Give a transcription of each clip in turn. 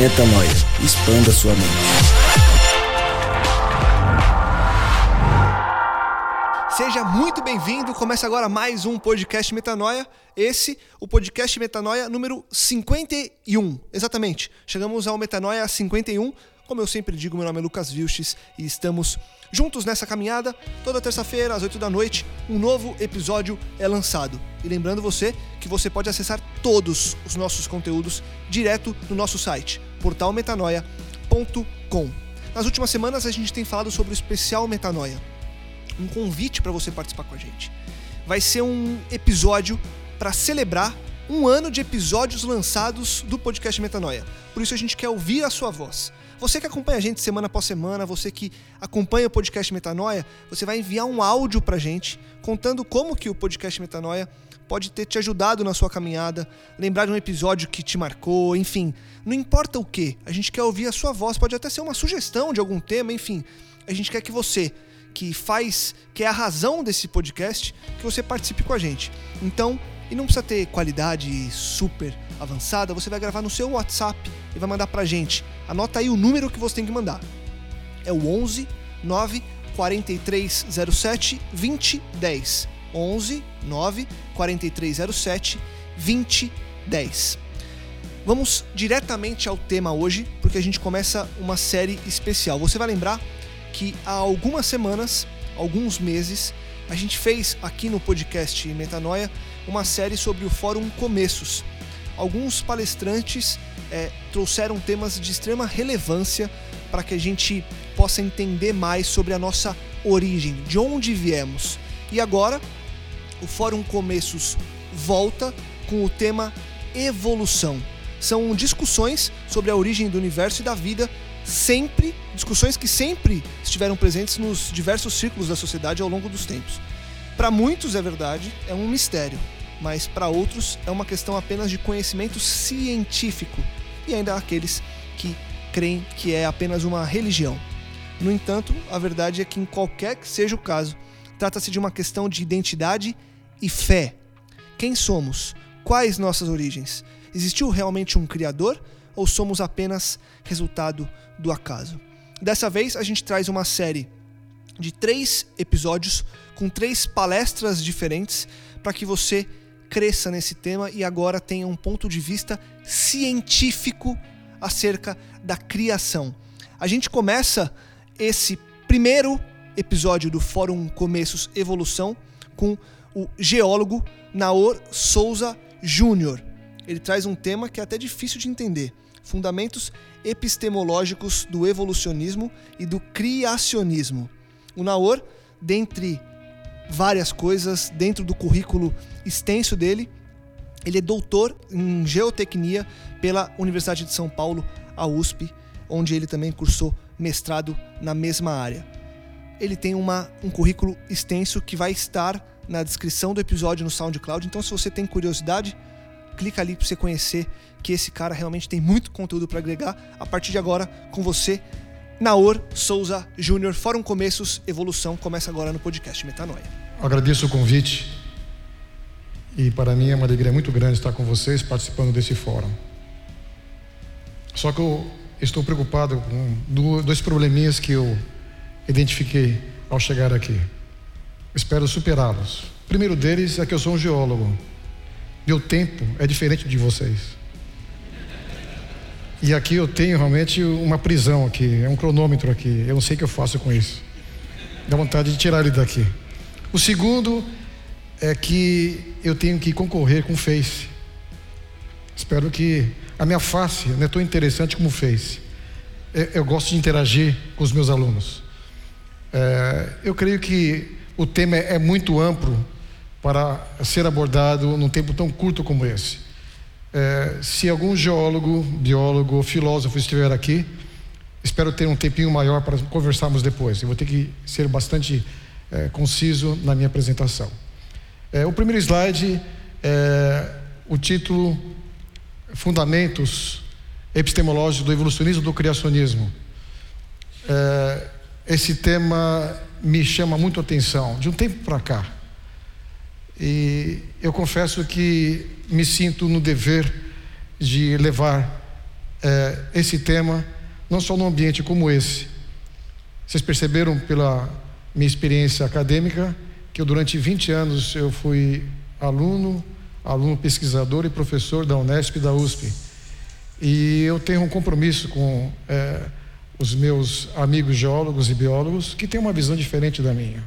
Metanoia. Expanda sua mente. Seja muito bem-vindo. Começa agora mais um podcast Metanoia. Esse, o podcast Metanoia número 51. Exatamente. Chegamos ao Metanoia 51. Como eu sempre digo, meu nome é Lucas Vilches e estamos juntos nessa caminhada. Toda terça-feira, às 8 da noite, um novo episódio é lançado. E lembrando você que você pode acessar todos os nossos conteúdos direto no nosso site, portalmetanoia.com. Nas últimas semanas a gente tem falado sobre o especial Metanoia um convite para você participar com a gente. Vai ser um episódio para celebrar um ano de episódios lançados do podcast Metanoia. Por isso a gente quer ouvir a sua voz. Você que acompanha a gente semana após semana, você que acompanha o podcast Metanoia, você vai enviar um áudio pra gente contando como que o podcast Metanoia pode ter te ajudado na sua caminhada, lembrar de um episódio que te marcou, enfim, não importa o que, a gente quer ouvir a sua voz, pode até ser uma sugestão de algum tema, enfim, a gente quer que você que faz, que é a razão desse podcast, que você participe com a gente. Então, e não precisa ter qualidade super avançada, você vai gravar no seu WhatsApp e vai mandar pra gente. Anota aí o número que você tem que mandar. É o 11 9 4307 2010. 11 9 4307 2010. Vamos diretamente ao tema hoje, porque a gente começa uma série especial. Você vai lembrar que há algumas semanas, alguns meses, a gente fez aqui no podcast Metanoia uma série sobre o Fórum Começos. Alguns palestrantes é, trouxeram temas de extrema relevância para que a gente possa entender mais sobre a nossa origem, de onde viemos. E agora, o Fórum Começos volta com o tema evolução. São discussões sobre a origem do universo e da vida sempre, discussões que sempre estiveram presentes nos diversos círculos da sociedade ao longo dos tempos. Para muitos é verdade, é um mistério, mas para outros é uma questão apenas de conhecimento científico e ainda aqueles que creem que é apenas uma religião. No entanto, a verdade é que em qualquer que seja o caso, trata-se de uma questão de identidade e fé. Quem somos? Quais nossas origens? Existiu realmente um criador ou somos apenas resultado do acaso? Dessa vez a gente traz uma série de três episódios com três palestras diferentes para que você cresça nesse tema e agora tenha um ponto de vista científico acerca da criação. A gente começa esse primeiro episódio do Fórum Começos Evolução com o geólogo Naor Souza Júnior. Ele traz um tema que é até difícil de entender fundamentos epistemológicos do evolucionismo e do criacionismo. O Naor, dentre várias coisas, dentro do currículo extenso dele, ele é doutor em geotecnia pela Universidade de São Paulo, a USP, onde ele também cursou mestrado na mesma área. Ele tem uma, um currículo extenso que vai estar na descrição do episódio no SoundCloud, então se você tem curiosidade, clica ali para você conhecer que esse cara realmente tem muito conteúdo para agregar. A partir de agora, com você, Naor Souza Júnior, Fórum Começos Evolução, começa agora no podcast Metanoia. Agradeço o convite e para mim é uma alegria muito grande estar com vocês participando desse fórum. Só que eu estou preocupado com dois probleminhas que eu identifiquei ao chegar aqui. Espero superá-los. O primeiro deles é que eu sou um geólogo. Meu tempo é diferente de vocês. E aqui eu tenho realmente uma prisão aqui, é um cronômetro aqui. Eu não sei o que eu faço com isso. Dá vontade de tirar ele daqui. O segundo é que eu tenho que concorrer com o Face. Espero que a minha face não é tão interessante como o Face. Eu gosto de interagir com os meus alunos. É, eu creio que o tema é muito amplo para ser abordado num tempo tão curto como esse. É, se algum geólogo, biólogo ou filósofo estiver aqui, espero ter um tempinho maior para conversarmos depois. Eu vou ter que ser bastante é, conciso na minha apresentação. É, o primeiro slide é o título Fundamentos Epistemológicos do Evolucionismo do Criacionismo. É, esse tema me chama muito a atenção, de um tempo para cá. E eu confesso que me sinto no dever de levar é, esse tema, não só num ambiente como esse. Vocês perceberam pela minha experiência acadêmica que eu, durante 20 anos eu fui aluno, aluno pesquisador e professor da Unesp e da USP. E eu tenho um compromisso com é, os meus amigos geólogos e biólogos que têm uma visão diferente da minha.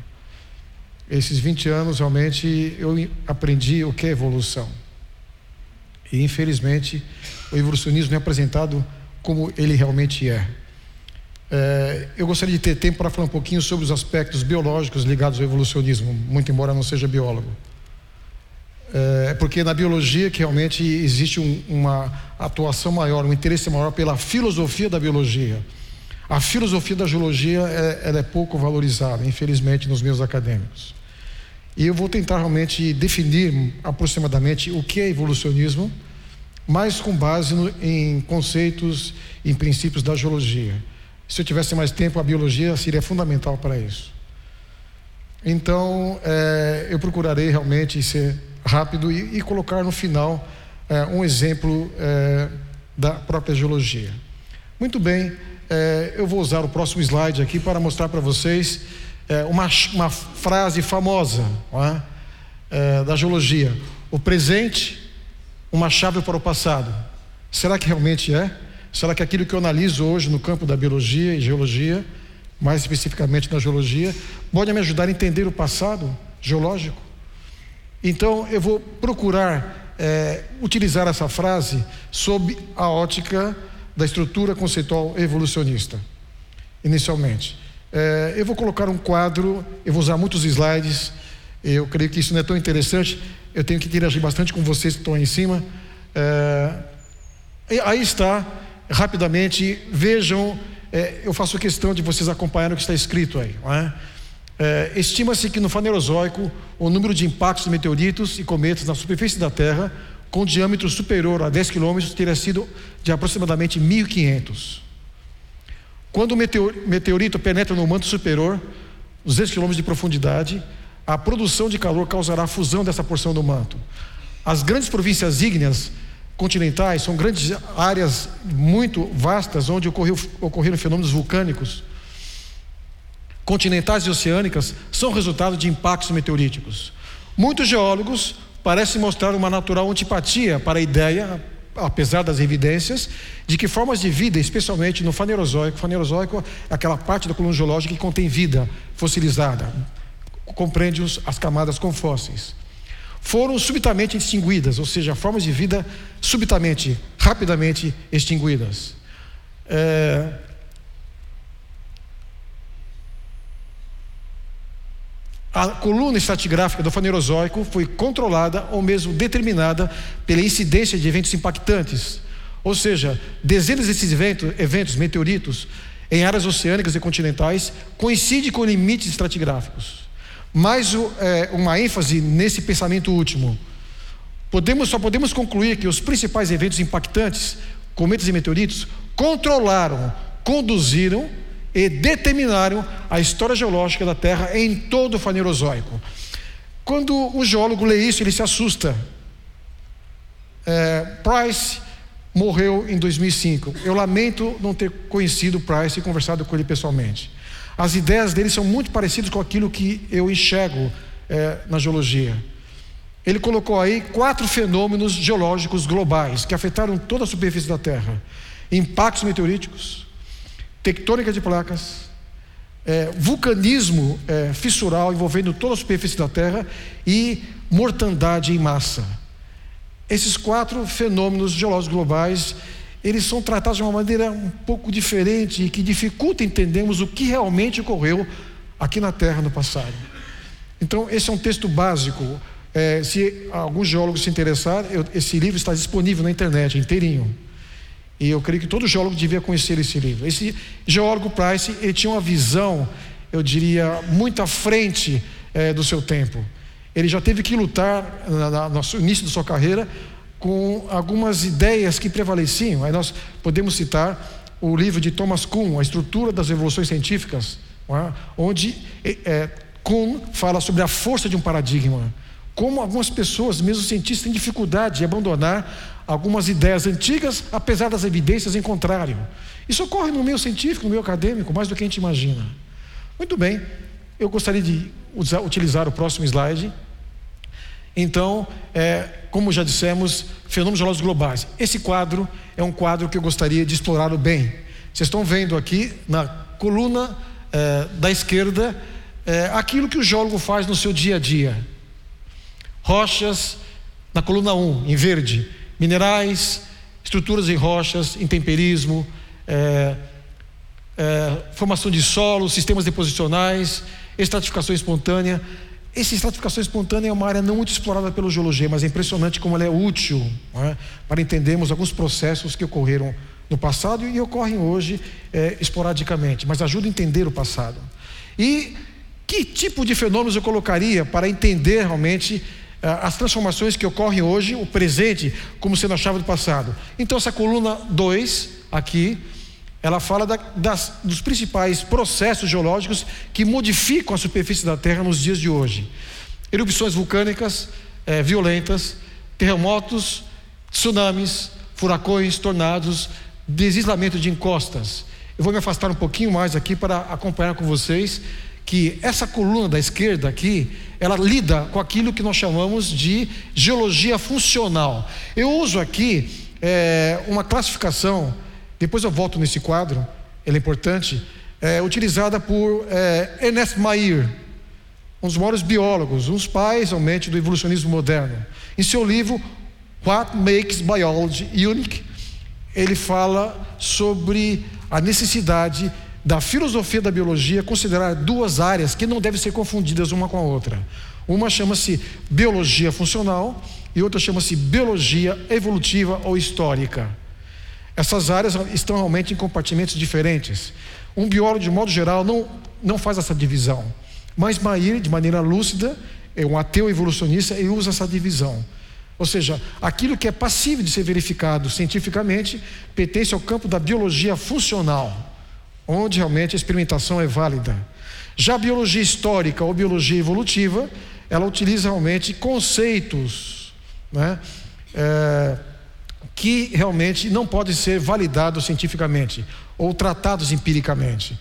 Esses 20 anos, realmente, eu aprendi o que é evolução. E, infelizmente, o evolucionismo é apresentado como ele realmente é. é eu gostaria de ter tempo para falar um pouquinho sobre os aspectos biológicos ligados ao evolucionismo, muito embora não seja biólogo. É porque na biologia que realmente existe um, uma atuação maior, um interesse maior pela filosofia da biologia. A filosofia da geologia é, é pouco valorizada, infelizmente, nos meus acadêmicos. E eu vou tentar realmente definir aproximadamente o que é evolucionismo, mas com base no, em conceitos, em princípios da geologia. Se eu tivesse mais tempo, a biologia seria fundamental para isso. Então, é, eu procurarei realmente ser rápido e, e colocar no final é, um exemplo é, da própria geologia. Muito bem, é, eu vou usar o próximo slide aqui para mostrar para vocês é, uma, uma frase famosa é? É, da geologia: o presente, uma chave para o passado. Será que realmente é? Será que aquilo que eu analiso hoje no campo da biologia e geologia, mais especificamente na geologia, pode me ajudar a entender o passado geológico? Então eu vou procurar é, utilizar essa frase sob a ótica da estrutura conceitual evolucionista, inicialmente. É, eu vou colocar um quadro, eu vou usar muitos slides, eu creio que isso não é tão interessante, eu tenho que interagir bastante com vocês que estão aí em cima. É, aí está, rapidamente, vejam, é, eu faço questão de vocês acompanharem o que está escrito aí. É? Estima-se que no Fanerozoico o número de impactos de meteoritos e cometas na superfície da Terra com diâmetro superior a 10 quilômetros teria sido de aproximadamente 1.500. Quando o meteorito penetra no manto superior, 200 quilômetros de profundidade, a produção de calor causará a fusão dessa porção do manto. As grandes províncias ígneas continentais são grandes áreas muito vastas onde ocorreu, ocorreram fenômenos vulcânicos. Continentais e oceânicas são resultado de impactos meteoríticos. Muitos geólogos parecem mostrar uma natural antipatia para a ideia apesar das evidências, de que formas de vida, especialmente no fanerozoico, fanerozoico é aquela parte da coluna geológica que contém vida fossilizada, compreende as camadas com fósseis, foram subitamente extinguidas, ou seja, formas de vida subitamente, rapidamente extinguidas. É, A coluna estratigráfica do Fanerozoico foi controlada ou mesmo determinada pela incidência de eventos impactantes. Ou seja, dezenas desses eventos, eventos meteoritos em áreas oceânicas e continentais coincidem com limites estratigráficos. Mais é, uma ênfase nesse pensamento último. Podemos, só podemos concluir que os principais eventos impactantes, cometas e meteoritos, controlaram, conduziram e determinaram a história geológica da Terra em todo o Fanerozoico. Quando um geólogo lê isso, ele se assusta. É, Price morreu em 2005. Eu lamento não ter conhecido Price e conversado com ele pessoalmente. As ideias dele são muito parecidas com aquilo que eu enxergo é, na geologia. Ele colocou aí quatro fenômenos geológicos globais que afetaram toda a superfície da Terra. impactos meteoríticos, tectônica de placas, é, vulcanismo é, fissural envolvendo toda a superfície da Terra e mortandade em massa. Esses quatro fenômenos geológicos globais, eles são tratados de uma maneira um pouco diferente e que dificulta entendermos o que realmente ocorreu aqui na Terra no passado. Então, esse é um texto básico. É, se alguns geólogos se interessarem, esse livro está disponível na internet, inteirinho. E eu creio que todo geólogo devia conhecer esse livro. Esse geólogo Price, ele tinha uma visão, eu diria, muito à frente é, do seu tempo. Ele já teve que lutar no início da sua carreira com algumas ideias que prevaleciam. Aí nós podemos citar o livro de Thomas Kuhn, A Estrutura das Evoluções Científicas, é? onde é, Kuhn fala sobre a força de um paradigma. Como algumas pessoas, mesmo cientistas, têm dificuldade de abandonar algumas ideias antigas, apesar das evidências em contrário. Isso ocorre no meio científico, no meio acadêmico, mais do que a gente imagina. Muito bem, eu gostaria de usar, utilizar o próximo slide. Então, é, como já dissemos, fenômenos geológicos globais. Esse quadro é um quadro que eu gostaria de explorar bem. Vocês estão vendo aqui na coluna é, da esquerda é, aquilo que o geólogo faz no seu dia a dia. Rochas, na coluna 1, em verde, minerais, estruturas em rochas, intemperismo, é, é, formação de solo, sistemas deposicionais, estratificação espontânea. Essa estratificação espontânea é uma área não muito explorada pelo geologia, mas é impressionante como ela é útil é? para entendermos alguns processos que ocorreram no passado e ocorrem hoje é, esporadicamente, mas ajuda a entender o passado. E que tipo de fenômenos eu colocaria para entender realmente as transformações que ocorrem hoje, o presente, como sendo a chave do passado? Então, essa coluna 2 aqui ela fala da, das, dos principais processos geológicos que modificam a superfície da Terra nos dias de hoje: erupções vulcânicas é, violentas, terremotos, tsunamis, furacões, tornados, desislamento de encostas. Eu vou me afastar um pouquinho mais aqui para acompanhar com vocês que essa coluna da esquerda aqui, ela lida com aquilo que nós chamamos de geologia funcional. Eu uso aqui é, uma classificação depois eu volto nesse quadro, ele é importante, é, utilizada por é, Ernest Mayr, um dos maiores biólogos, um dos pais realmente do evolucionismo moderno. Em seu livro What Makes Biology Unique, ele fala sobre a necessidade da filosofia da biologia considerar duas áreas que não devem ser confundidas uma com a outra. Uma chama-se biologia funcional e outra chama-se biologia evolutiva ou histórica. Essas áreas estão realmente em compartimentos diferentes. Um biólogo, de modo geral, não, não faz essa divisão. Mas Mair, de maneira lúcida, é um ateu evolucionista e usa essa divisão. Ou seja, aquilo que é passível de ser verificado cientificamente pertence ao campo da biologia funcional, onde realmente a experimentação é válida. Já a biologia histórica ou biologia evolutiva, ela utiliza realmente conceitos, né? É, que realmente não podem ser validados cientificamente ou tratados empiricamente.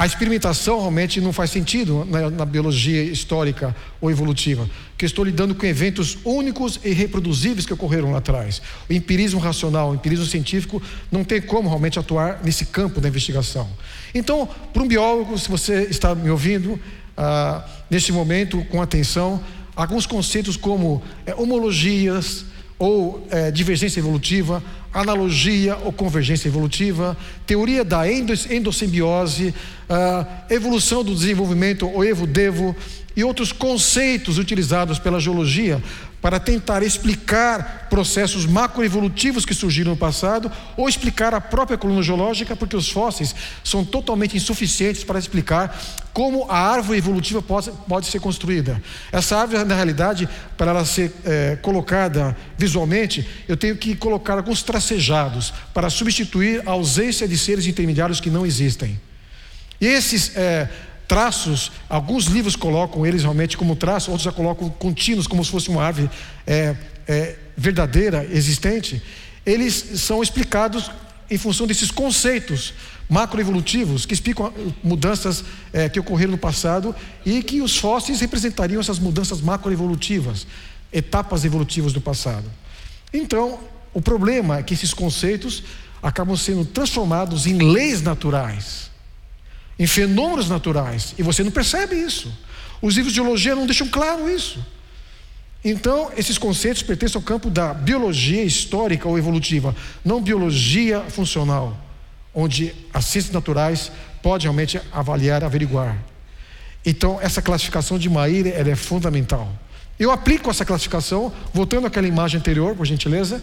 A experimentação realmente não faz sentido na, na, biologia histórica ou evolutiva, porque estou lidando com eventos únicos e reproduzíveis que ocorreram lá atrás. O empirismo racional, o empirismo científico não tem como realmente atuar nesse campo da investigação. Então, para um biólogo, se você está me ouvindo ah, neste momento com atenção, alguns conceitos como é, homologias, ou é, divergência evolutiva, analogia ou convergência evolutiva, teoria da endossimbiose, uh, evolução do desenvolvimento ou evo-devo e outros conceitos utilizados pela geologia para tentar explicar processos macroevolutivos que surgiram no passado ou explicar a própria coluna geológica, porque os fósseis são totalmente insuficientes para explicar como a árvore evolutiva pode, pode ser construída. Essa árvore, na realidade, para ela ser é, colocada visualmente, eu tenho que colocar alguns tracejados para substituir a ausência de seres intermediários que não existem. E esses é, traços, alguns livros colocam eles realmente como traços, outros já colocam contínuos, como se fosse uma árvore é, é, verdadeira, existente. Eles são explicados em função desses conceitos macroevolutivos que explicam mudanças é, que ocorreram no passado e que os fósseis representariam essas mudanças macroevolutivas, etapas evolutivas do passado. Então, o problema é que esses conceitos acabam sendo transformados em leis naturais, em fenômenos naturais, e você não percebe isso. Os livros de geologia não deixam claro isso. Então, esses conceitos pertencem ao campo da biologia histórica ou evolutiva, não biologia funcional, onde as ciências naturais podem realmente avaliar, averiguar. Então, essa classificação de Maíra é fundamental. Eu aplico essa classificação, voltando àquela imagem anterior, por gentileza,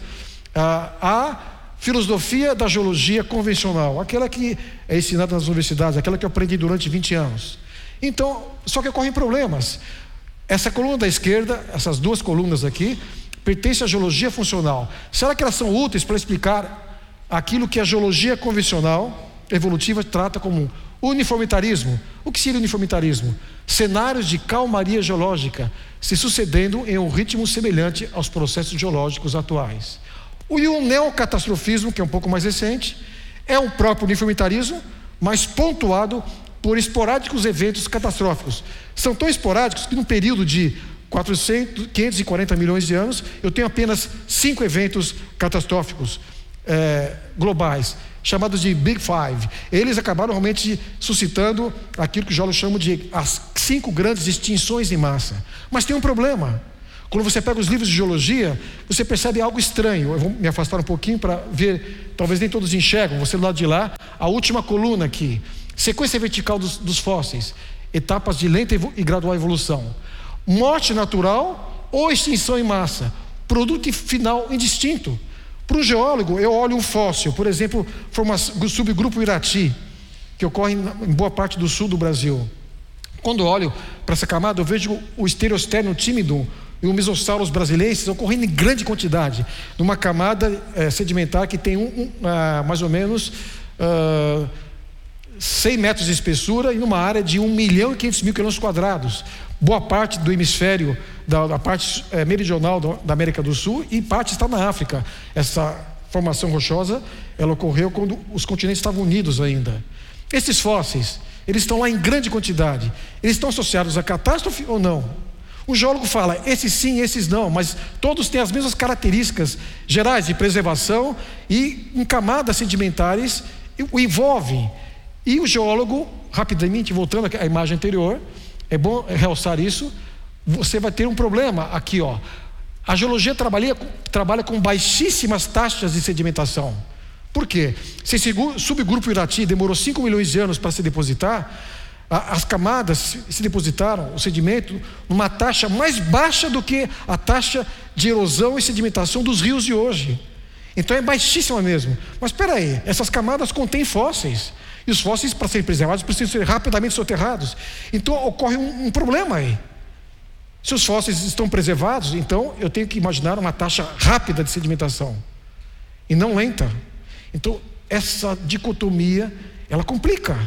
a filosofia da geologia convencional, aquela que é ensinada nas universidades, aquela que eu aprendi durante 20 anos. Então, só que ocorrem problemas. Essa coluna da esquerda, essas duas colunas aqui, pertencem à geologia funcional. Será que elas são úteis para explicar aquilo que a geologia convencional evolutiva trata como uniformitarismo? O que seria uniformitarismo? Cenários de calmaria geológica se sucedendo em um ritmo semelhante aos processos geológicos atuais. O neocatastrofismo, que é um pouco mais recente, é um próprio uniformitarismo, mas pontuado por esporádicos eventos catastróficos. São tão esporádicos que, num período de 400, 540 milhões de anos, eu tenho apenas cinco eventos catastróficos é, globais, chamados de Big Five. Eles acabaram realmente suscitando aquilo que os geólogos chamam de as cinco grandes extinções em massa. Mas tem um problema. Quando você pega os livros de geologia, você percebe algo estranho. Eu vou me afastar um pouquinho para ver, talvez nem todos enxergam, você do lado de lá, a última coluna aqui. Sequência vertical dos, dos fósseis, etapas de lenta e gradual evolução. Morte natural ou extinção em massa, produto final indistinto. Para um geólogo, eu olho um fóssil, por exemplo, o subgrupo Irati, que ocorre em boa parte do sul do Brasil. Quando olho para essa camada, eu vejo o estereosterno tímido e o Mesosaurus brasileiros ocorrendo em grande quantidade, numa camada é, sedimentar que tem um, um, uh, mais ou menos uh, ah, 100 metros de espessura e numa área de 1 milhão e 500 mil quilômetros quadrados. Boa parte do hemisfério, da, da parte é, meridional do, da América do Sul e parte está na África. Essa formação rochosa, ela ocorreu quando os continentes estavam unidos ainda. Esses fósseis, eles estão lá em grande quantidade. Eles estão associados à catástrofe ou não? O geólogo fala, esses sim, esses não, mas todos têm as mesmas características gerais de preservação e em camadas sedimentares o envolvem. E o geólogo, rapidamente, voltando à imagem anterior, é bom realçar isso, você vai ter um problema aqui, ó. A geologia trabalha, trabalha com baixíssimas taxas de sedimentação. Por quê? Se esse subgrupo Irati demorou 5 milhões de anos para se depositar, as camadas se depositaram, o sedimento, numa taxa mais baixa do que a taxa de erosão e sedimentação dos rios de hoje. Então é baixíssima mesmo. Mas espera aí, essas camadas contêm fósseis. E os fósseis, para serem preservados, precisam ser rapidamente soterrados. Então ocorre um, um problema aí. Se os fósseis estão preservados, então eu tenho que imaginar uma taxa rápida de sedimentação e não lenta. Então essa dicotomia ela complica.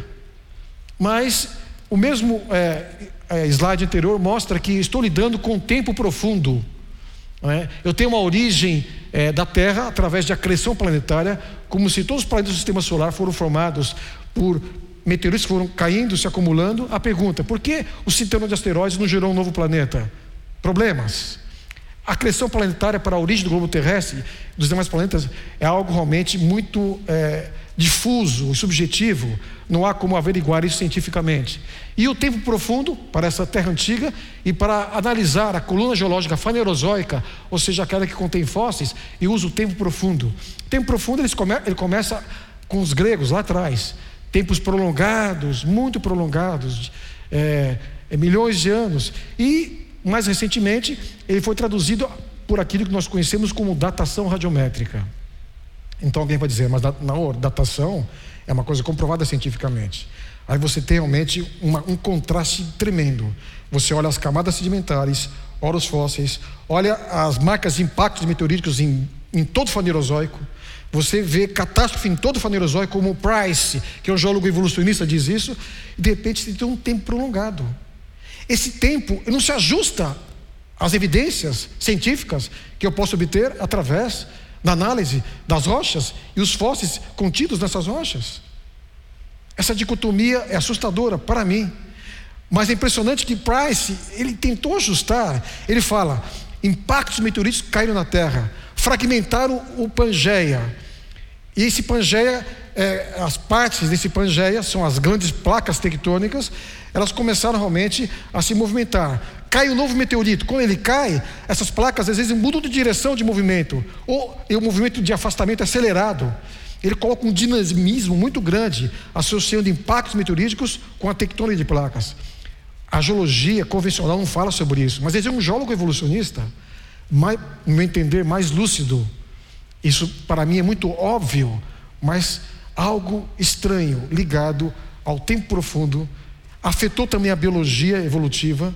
Mas o mesmo é, é, slide anterior mostra que estou lidando com o tempo profundo. É? Eu tenho uma origem é, da Terra através de acreção planetária, como se todos os planetas do sistema solar foram formados por meteoritos que foram caindo, se acumulando. A pergunta: por que o cinturão de asteroides não gerou um novo planeta? Problemas. A acreção planetária para a origem do globo terrestre, dos demais planetas, é algo realmente muito é, difuso e subjetivo, não há como averiguar isso cientificamente. E o tempo profundo para essa terra antiga e para analisar a coluna geológica fanerozoica, ou seja, aquela que contém fósseis, e usa o tempo profundo. Tempo profundo ele começa com os gregos lá atrás, tempos prolongados, muito prolongados, é, é, milhões de anos. E mais recentemente ele foi traduzido por aquilo que nós conhecemos como datação radiométrica. Então alguém vai dizer, mas não, datação é uma coisa comprovada cientificamente. Aí você tem realmente uma, um contraste tremendo. Você olha as camadas sedimentares, olha os fósseis, olha as marcas de impactos meteoríticos em, em todo o fanerozoico. Você vê catástrofe em todo o fanerozoico, como o Price, que é um geólogo evolucionista, diz isso, e de repente você tem um tempo prolongado. Esse tempo não se ajusta às evidências científicas que eu posso obter através na análise das rochas e os fósseis contidos nessas rochas. Essa dicotomia é assustadora para mim. Mas é impressionante que Price, ele tentou ajustar. Ele fala: impactos meteoríticos caíram na Terra, fragmentaram o Pangeia. E esse Pangeia, é, as partes desse Pangeia são as grandes placas tectônicas, elas começaram realmente a se movimentar. Cai um novo meteorito. Quando ele cai, essas placas às vezes mudam de direção de movimento, ou o movimento de afastamento é acelerado. Ele coloca um dinamismo muito grande, associando impactos meteoríticos com a tectônica de placas. A geologia convencional não fala sobre isso, mas existe um geólogo evolucionista, mais, no meu entender, mais lúcido. Isso para mim é muito óbvio, mas algo estranho ligado ao tempo profundo afetou também a biologia evolutiva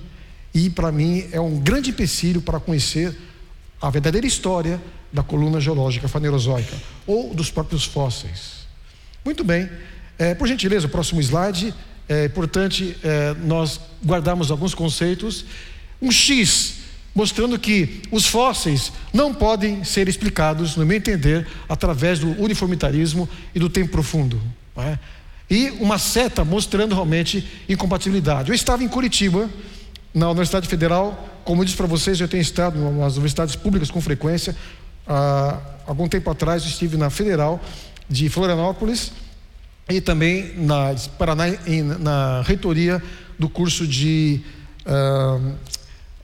e para mim é um grande empecilho para conhecer a verdadeira história da coluna geológica fanerozoica ou dos próprios fósseis. Muito bem, é, por gentileza, o próximo slide. É importante é, nós guardarmos alguns conceitos. Um X mostrando que os fósseis não podem ser explicados, no meu entender, através do uniformitarismo e do tempo profundo. É? E uma seta mostrando realmente incompatibilidade. Eu estava em Curitiba, na Universidade Federal, como eu disse para vocês, eu tenho estado nas universidades públicas com frequência. Há algum tempo atrás estive na Federal de Florianópolis e também na Paraná, na reitoria do curso de uh,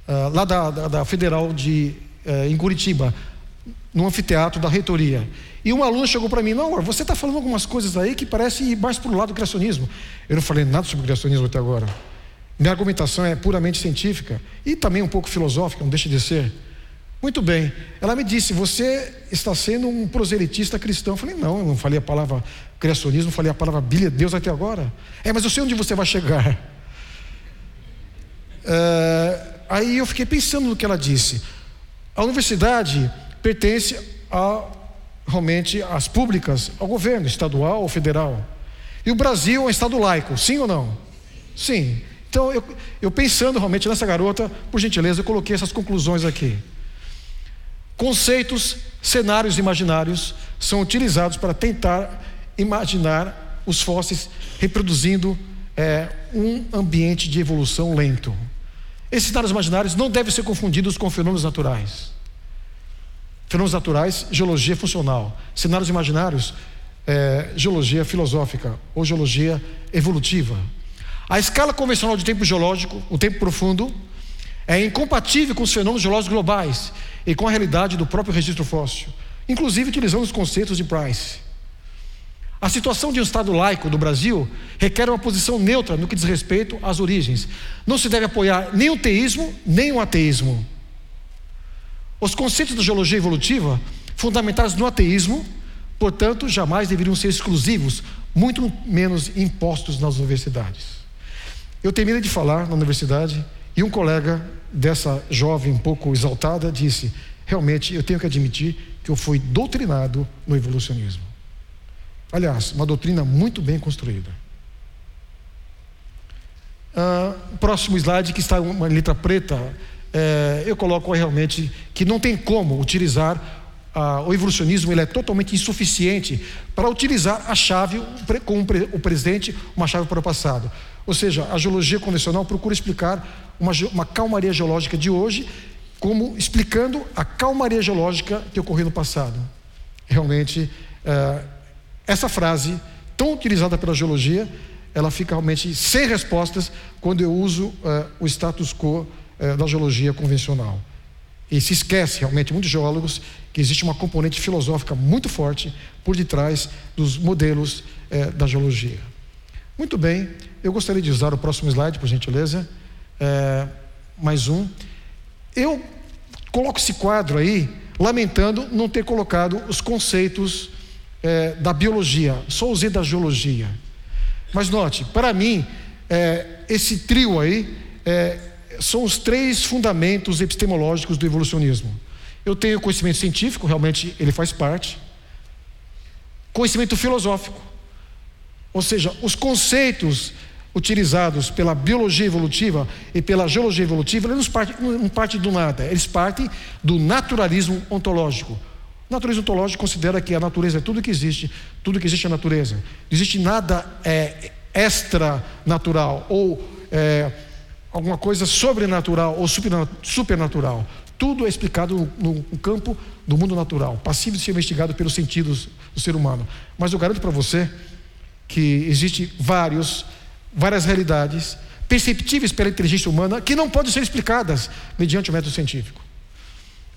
uh, lá da, da, da, Federal de uh, em Curitiba, no anfiteatro da reitoria. E um aluno chegou para mim, não, você está falando algumas coisas aí que parece ir mais para o lado do criacionismo. Eu não falei nada sobre criacionismo até agora. Minha argumentação é puramente científica e também um pouco filosófica, não deixa de ser. Muito bem. Ela me disse: Você está sendo um proselitista cristão. Eu falei: Não, eu não falei a palavra criacionismo, falei a palavra Bíblia de Deus até agora. É, mas eu sei onde você vai chegar. É, aí eu fiquei pensando no que ela disse. A universidade pertence a realmente às públicas, ao governo estadual ou federal. E o Brasil é um estado laico, sim ou não? Sim. Então eu, eu pensando realmente nessa garota, por gentileza, eu coloquei essas conclusões aqui. Conceitos, cenários imaginários são utilizados para tentar imaginar os fósseis reproduzindo é, um ambiente de evolução lento. Esses cenários imaginários não devem ser confundidos com fenômenos naturais. Fenômenos naturais, geologia funcional. Cenários imaginários, é, geologia filosófica ou geologia evolutiva. A escala convencional de tempo geológico, o tempo profundo, é incompatível com os fenômenos geológicos globais e com a realidade do próprio registro fóssil, inclusive utilizando os conceitos de Price. A situação de um Estado laico do Brasil requer uma posição neutra no que diz respeito às origens. Não se deve apoiar nem o teísmo, nem o ateísmo. Os conceitos da geologia evolutiva, fundamentados no ateísmo, portanto, jamais deveriam ser exclusivos, muito menos impostos nas universidades. Eu terminei de falar na universidade e um colega dessa jovem um pouco exaltada disse: realmente eu tenho que admitir que eu fui doutrinado no evolucionismo. Aliás, uma doutrina muito bem construída. Ah, próximo slide, que está uma letra preta, é, eu coloco realmente que não tem como utilizar ah, o evolucionismo, ele é totalmente insuficiente para utilizar a chave com o presente, uma chave para o passado. Ou seja, a geologia convencional procura explicar uma, uma calmaria geológica de hoje, como explicando a calmaria geológica que ocorreu no passado. Realmente, uh, essa frase, tão utilizada pela geologia, ela fica realmente sem respostas quando eu uso uh, o status quo uh, da geologia convencional. E se esquece realmente, muitos geólogos, que existe uma componente filosófica muito forte por detrás dos modelos da geologia. Muito bem, eu gostaria de usar o próximo slide, por gentileza. É, mais um. Eu coloco esse quadro aí, lamentando não ter colocado os conceitos é, da biologia, só usei da geologia. Mas note, para mim, é, esse trio aí é, são os três fundamentos epistemológicos do evolucionismo. Eu tenho conhecimento científico, realmente ele faz parte. Conhecimento filosófico, ou seja, os conceitos utilizados pela biologia evolutiva e pela geologia evolutiva, eles não partem, do nada, eles partem do naturalismo ontológico. O naturalismo ontológico considera que a natureza é tudo que existe, tudo que existe é natureza. Não existe nada é, extra-natural ou é, alguma coisa sobrenatural ou supernatural. Tudo é explicado no, no campo do mundo natural, passivo de ser investigado pelos sentidos do ser humano. Mas eu garanto para você que existe vários, várias realidades perceptíveis pela inteligência humana que não podem ser explicadas mediante o método científico.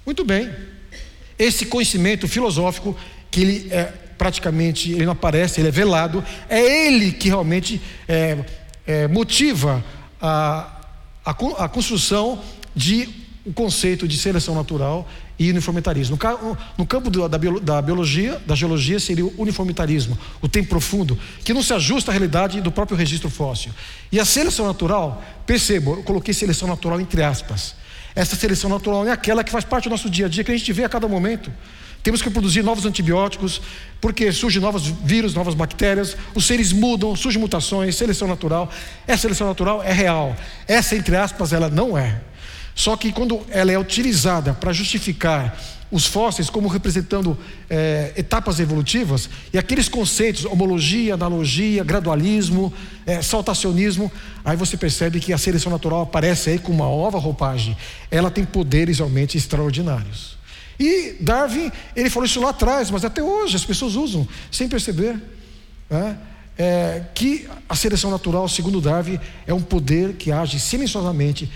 Muito bem. Esse conhecimento filosófico que ele é praticamente ele não aparece, ele é velado, é ele que realmente é, é, motiva a, a, a construção de o conceito de seleção natural e uniformitarismo. No, campo da, da, biologia, da geologia, seria o uniformitarismo, o tempo profundo, que não se ajusta à realidade do próprio registro fóssil. E a seleção natural, percebo, eu coloquei seleção natural entre aspas. Essa seleção natural é aquela que faz parte do nosso dia a dia, que a gente vê a cada momento. Temos que produzir novos antibióticos, porque surgem novos vírus, novas bactérias, os seres mudam, surgem mutações, seleção natural. Essa seleção natural é real. Essa, entre aspas, ela não é. Só que quando ela é utilizada para justificar os fósseis como representando é, etapas evolutivas, e aqueles conceitos, homologia, analogia, gradualismo, é, saltacionismo, aí você percebe que a seleção natural aparece aí com uma nova roupagem. Ela tem poderes realmente extraordinários. E Darwin, ele falou isso lá atrás, mas até hoje as pessoas usam, sem perceber. Né? É, que a seleção natural, segundo Darwin, é um poder que age silenciosamente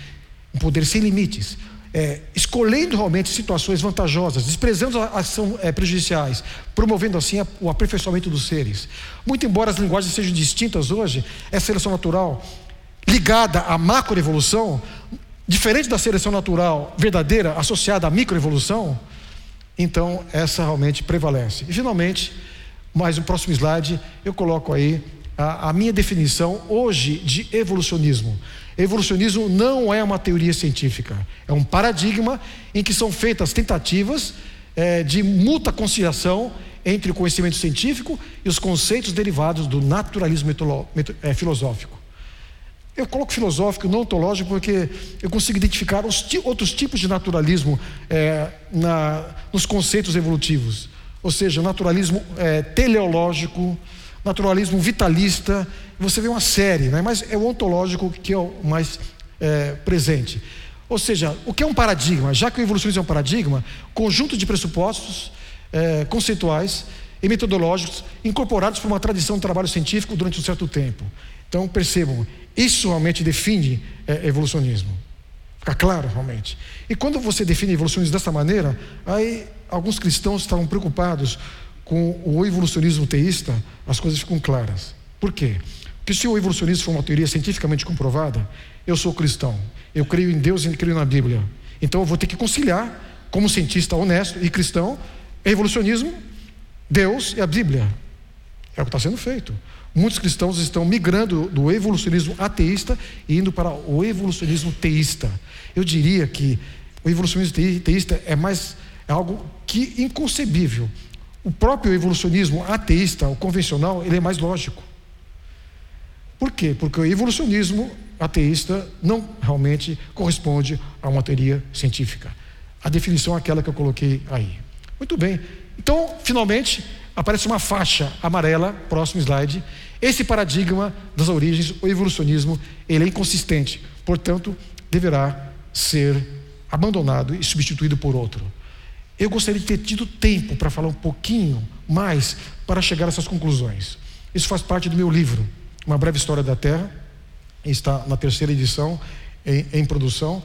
um poder sem limites, é, escolhendo realmente situações vantajosas, desprezando as é, prejudiciais, promovendo assim o aperfeiçoamento dos seres. Muito embora as linguagens sejam distintas hoje, essa seleção natural ligada à macroevolução, diferente da seleção natural verdadeira associada à microevolução, então essa realmente prevalece. E finalmente, mais um próximo slide, eu coloco aí a, a minha definição hoje de evolucionismo. Evolucionismo não é uma teoria científica, é um paradigma em que são feitas tentativas é, de muta conciliação entre o conhecimento científico e os conceitos derivados do naturalismo é, filosófico. Eu coloco filosófico, não ontológico, porque eu consigo identificar os outros tipos de naturalismo é, na, nos conceitos evolutivos. Ou seja, naturalismo é, teleológico, naturalismo vitalista, você vê uma série, né? mas é o ontológico que é o mais é, presente. Ou seja, o que é um paradigma? Já que o evolucionismo é um paradigma, conjunto de pressupostos é, conceituais e metodológicos incorporados por uma tradição de trabalho científico durante um certo tempo. Então, percebam, isso realmente define é, evolucionismo. Fica claro, realmente. E quando você define evolucionismo dessa maneira, aí alguns cristãos estavam preocupados com o evolucionismo teísta, as coisas ficam claras. Por quê? Porque se o evolucionismo for uma teoria cientificamente comprovada, eu sou cristão, eu creio em Deus e creio na Bíblia. Então eu vou ter que conciliar, como cientista honesto e cristão, evolucionismo, Deus e a Bíblia. É o que está sendo feito. Muitos cristãos estão migrando do evolucionismo ateísta e indo para o evolucionismo teísta. Eu diria que o evolucionismo teísta é mais é algo que inconcebível o próprio evolucionismo ateísta, o convencional, ele é mais lógico. Por quê? Porque o evolucionismo ateísta não realmente corresponde a uma teoria científica. A definição é aquela que eu coloquei aí. Muito bem. Então, finalmente, aparece uma faixa amarela, próximo slide. Esse paradigma das origens, o evolucionismo, ele é inconsistente. Portanto, deverá ser abandonado e substituído por outro. Eu gostaria de ter tido tempo para falar um pouquinho mais para chegar a essas conclusões. Isso faz parte do meu livro, Uma Breve História da Terra. Está na terceira edição, em, em produção.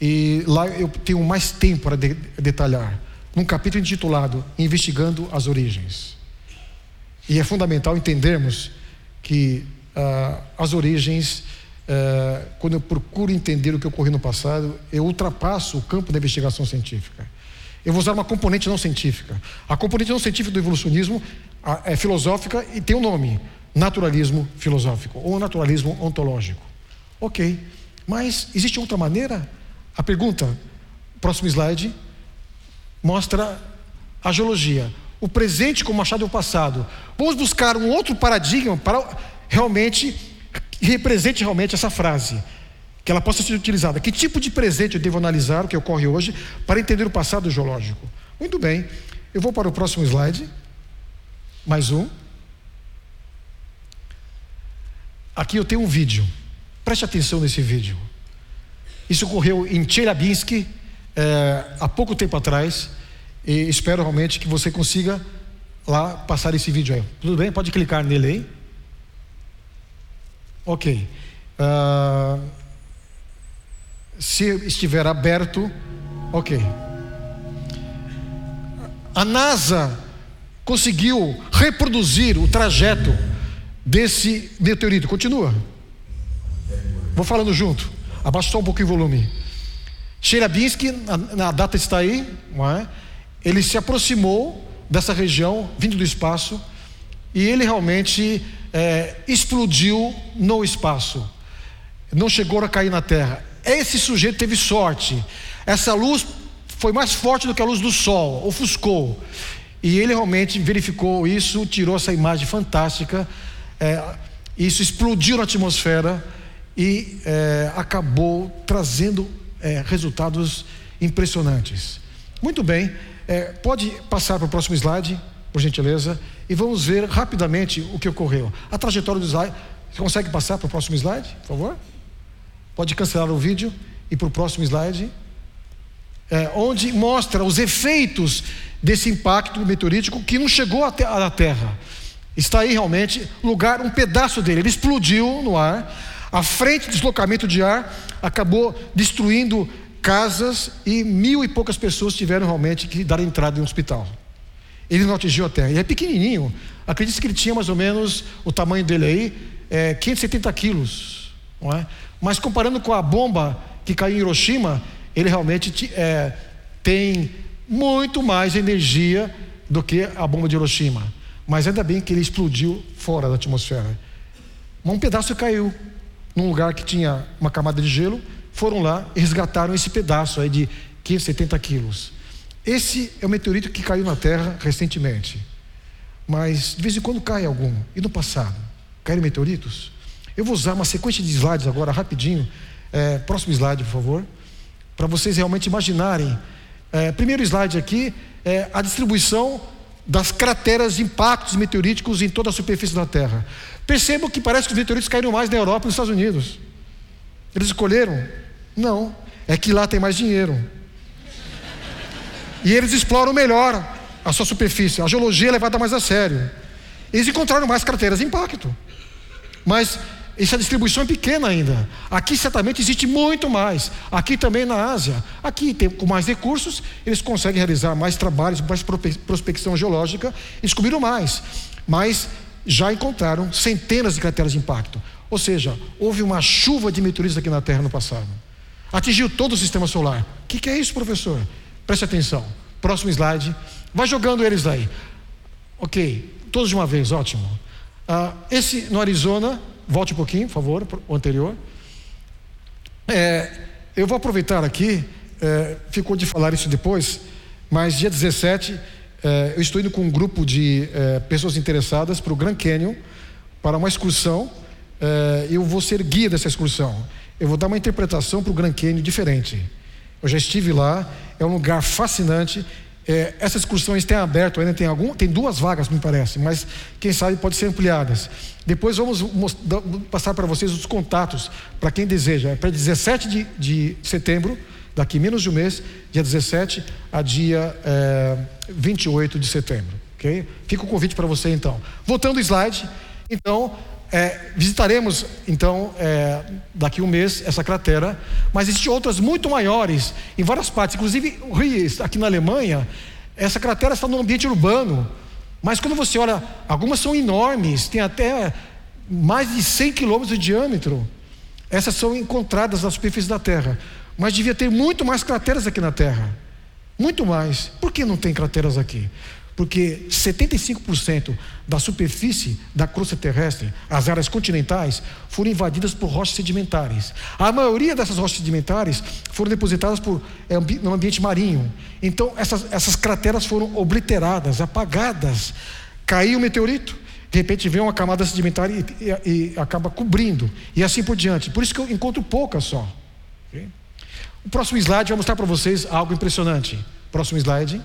E lá eu tenho mais tempo para de, detalhar. Num capítulo intitulado Investigando as Origens. E é fundamental entendermos que ah, as origens, ah, quando eu procuro entender o que ocorreu no passado, eu ultrapasso o campo da investigação científica. Eu vou usar uma componente não científica. A componente não científica do evolucionismo é filosófica e tem um nome: naturalismo filosófico ou naturalismo ontológico. Ok, mas existe outra maneira? A pergunta, próximo slide, mostra a geologia. O presente como achado do passado. Vamos buscar um outro paradigma para realmente represente realmente essa frase que ela possa ser utilizada. Que tipo de presente eu devo analisar, o que ocorre hoje, para entender o passado geológico? Muito bem, eu vou para o próximo slide. Mais um. Aqui eu tenho um vídeo. Preste atenção nesse vídeo. Isso ocorreu em Chelyabinsk, é, há pouco tempo atrás e espero realmente que você consiga lá passar esse vídeo aí. Tudo bem? Pode clicar nele aí. Ok. Uh, se estiver aberto, ok. A NASA conseguiu reproduzir o trajeto desse meteorito. Continua. Vou falando junto. Abaixa só um pouquinho o volume. Chelyabinsk, a, a data está aí, é? ele se aproximou dessa região, vindo do espaço, e ele realmente é, explodiu no espaço. Não chegou a cair na Terra. Esse sujeito teve sorte. Essa luz foi mais forte do que a luz do sol, ofuscou. E ele realmente verificou isso, tirou essa imagem fantástica. É, isso explodiu na atmosfera e é, acabou trazendo é, resultados impressionantes. Muito bem, é, pode passar para o próximo slide, por gentileza, e vamos ver rapidamente o que ocorreu. A trajetória do slide. Você consegue passar para o próximo slide, por favor? Pode cancelar o vídeo e para o próximo slide. É, onde mostra os efeitos desse impacto meteorítico que não chegou até a Terra. Está aí realmente lugar, um pedaço dele. Ele explodiu no ar. A frente de deslocamento de ar acabou destruindo casas e mil e poucas pessoas tiveram realmente que dar entrada em um hospital. Ele não atingiu a terra. Ele é pequenininho. Acredite que ele tinha mais ou menos o tamanho dele aí, é, 570 quilos. Não é? Mas comparando com a bomba que caiu em Hiroshima, ele realmente é, tem muito mais energia do que a bomba de Hiroshima. Mas ainda bem que ele explodiu fora da atmosfera. Mas um pedaço caiu num lugar que tinha uma camada de gelo foram lá e resgataram esse pedaço aí de 570 quilos. Esse é o meteorito que caiu na Terra recentemente. Mas de vez em quando cai algum. E no passado? Caíram meteoritos? Eu vou usar uma sequência de slides agora, rapidinho. É, próximo slide, por favor. Para vocês realmente imaginarem. É, primeiro slide aqui é a distribuição das crateras de impactos meteoríticos em toda a superfície da Terra. Percebam que parece que os meteoritos caíram mais na Europa e nos Estados Unidos. Eles escolheram não, é que lá tem mais dinheiro. E eles exploram melhor a sua superfície. A geologia é levada mais a sério. Eles encontraram mais crateras de impacto. Mas essa distribuição é pequena ainda. Aqui certamente existe muito mais. Aqui também na Ásia. Aqui, tem, com mais recursos, eles conseguem realizar mais trabalhos, mais prospecção geológica descobriram mais. Mas já encontraram centenas de crateras de impacto. Ou seja, houve uma chuva de meteoritos aqui na Terra no passado. Atingiu todo o sistema solar. O que, que é isso, professor? Preste atenção. Próximo slide. Vai jogando eles aí. Ok, todos de uma vez, ótimo. Uh, esse no Arizona, volte um pouquinho, por favor, o anterior. É, eu vou aproveitar aqui, é, ficou de falar isso depois, mas dia 17 é, eu estou indo com um grupo de é, pessoas interessadas para o Grand Canyon, para uma excursão. É, eu vou ser guia dessa excursão eu vou dar uma interpretação para o Grand Canyon diferente. Eu já estive lá, é um lugar fascinante. É, essas excursões têm aberto, ainda tem algum, tem duas vagas, me parece, mas quem sabe pode ser ampliadas. Depois vamos mostrar, passar para vocês os contatos para quem deseja. É para 17 de, de, setembro, daqui menos de um mês, dia 17 a dia é, 28 de setembro. Ok? Fica o convite para você então. Voltando ao slide, então é, visitaremos, então, é, daqui um mês, essa cratera, mas existem outras muito maiores em várias partes, inclusive aqui na Alemanha, essa cratera está no ambiente urbano, mas quando você olha, algumas são enormes, tem até mais de 100 quilômetros de diâmetro. Essas são encontradas na superfície da Terra, mas devia ter muito mais crateras aqui na Terra. Muito mais. Por que não tem crateras aqui? Porque 75% da superfície da crosta terrestre, as áreas continentais, foram invadidas por rochas sedimentares. A maioria dessas rochas sedimentares foram depositadas por, é, no ambiente marinho. Então, essas, essas crateras foram obliteradas, apagadas. Caiu o meteorito, de repente vem uma camada sedimentar e, e, e, acaba cobrindo, e assim por diante. Por isso que eu encontro poucas só. Okay? O próximo slide vai mostrar para vocês algo impressionante. Próximo slide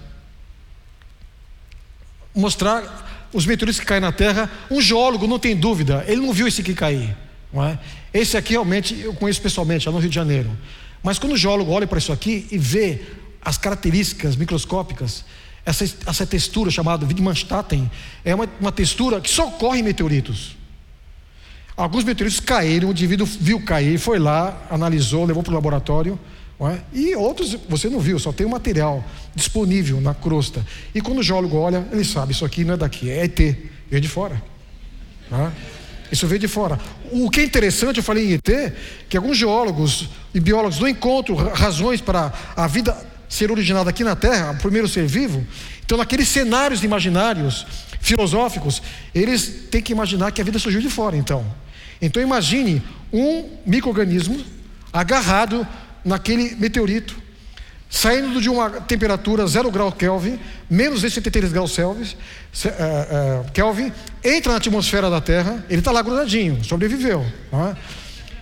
mostrar os meteoritos que caem na Terra. Um geólogo, não tem dúvida, ele não viu esse aqui cair. Não é? Esse aqui realmente eu conheço pessoalmente, lá no Rio de Janeiro. Mas quando o geólogo olha para isso aqui e vê as características microscópicas, essa, essa textura chamada Wittgenstein é uma, uma textura que só ocorre em meteoritos. Alguns meteoritos caíram, o indivíduo viu cair, foi lá, analisou, levou para o laboratório. É? E outros você não viu, só tem o material disponível na crosta. E quando o geólogo olha, ele sabe: isso aqui não é daqui, é ET, veio de fora. É? Isso veio de fora. O que é interessante, eu falei em ET, que alguns geólogos e biólogos não encontram razões para a vida ser originada aqui na Terra, o primeiro ser vivo. Então, naqueles cenários imaginários, filosóficos, eles têm que imaginar que a vida surgiu de fora, então. Então imagine um microorganismo agarrado naquele meteorito, saindo de uma temperatura 0 grau Kelvin, menos de 73 graus Celsius, uh, uh, Kelvin, entra na atmosfera da Terra, ele está lá grudadinho, sobreviveu. É?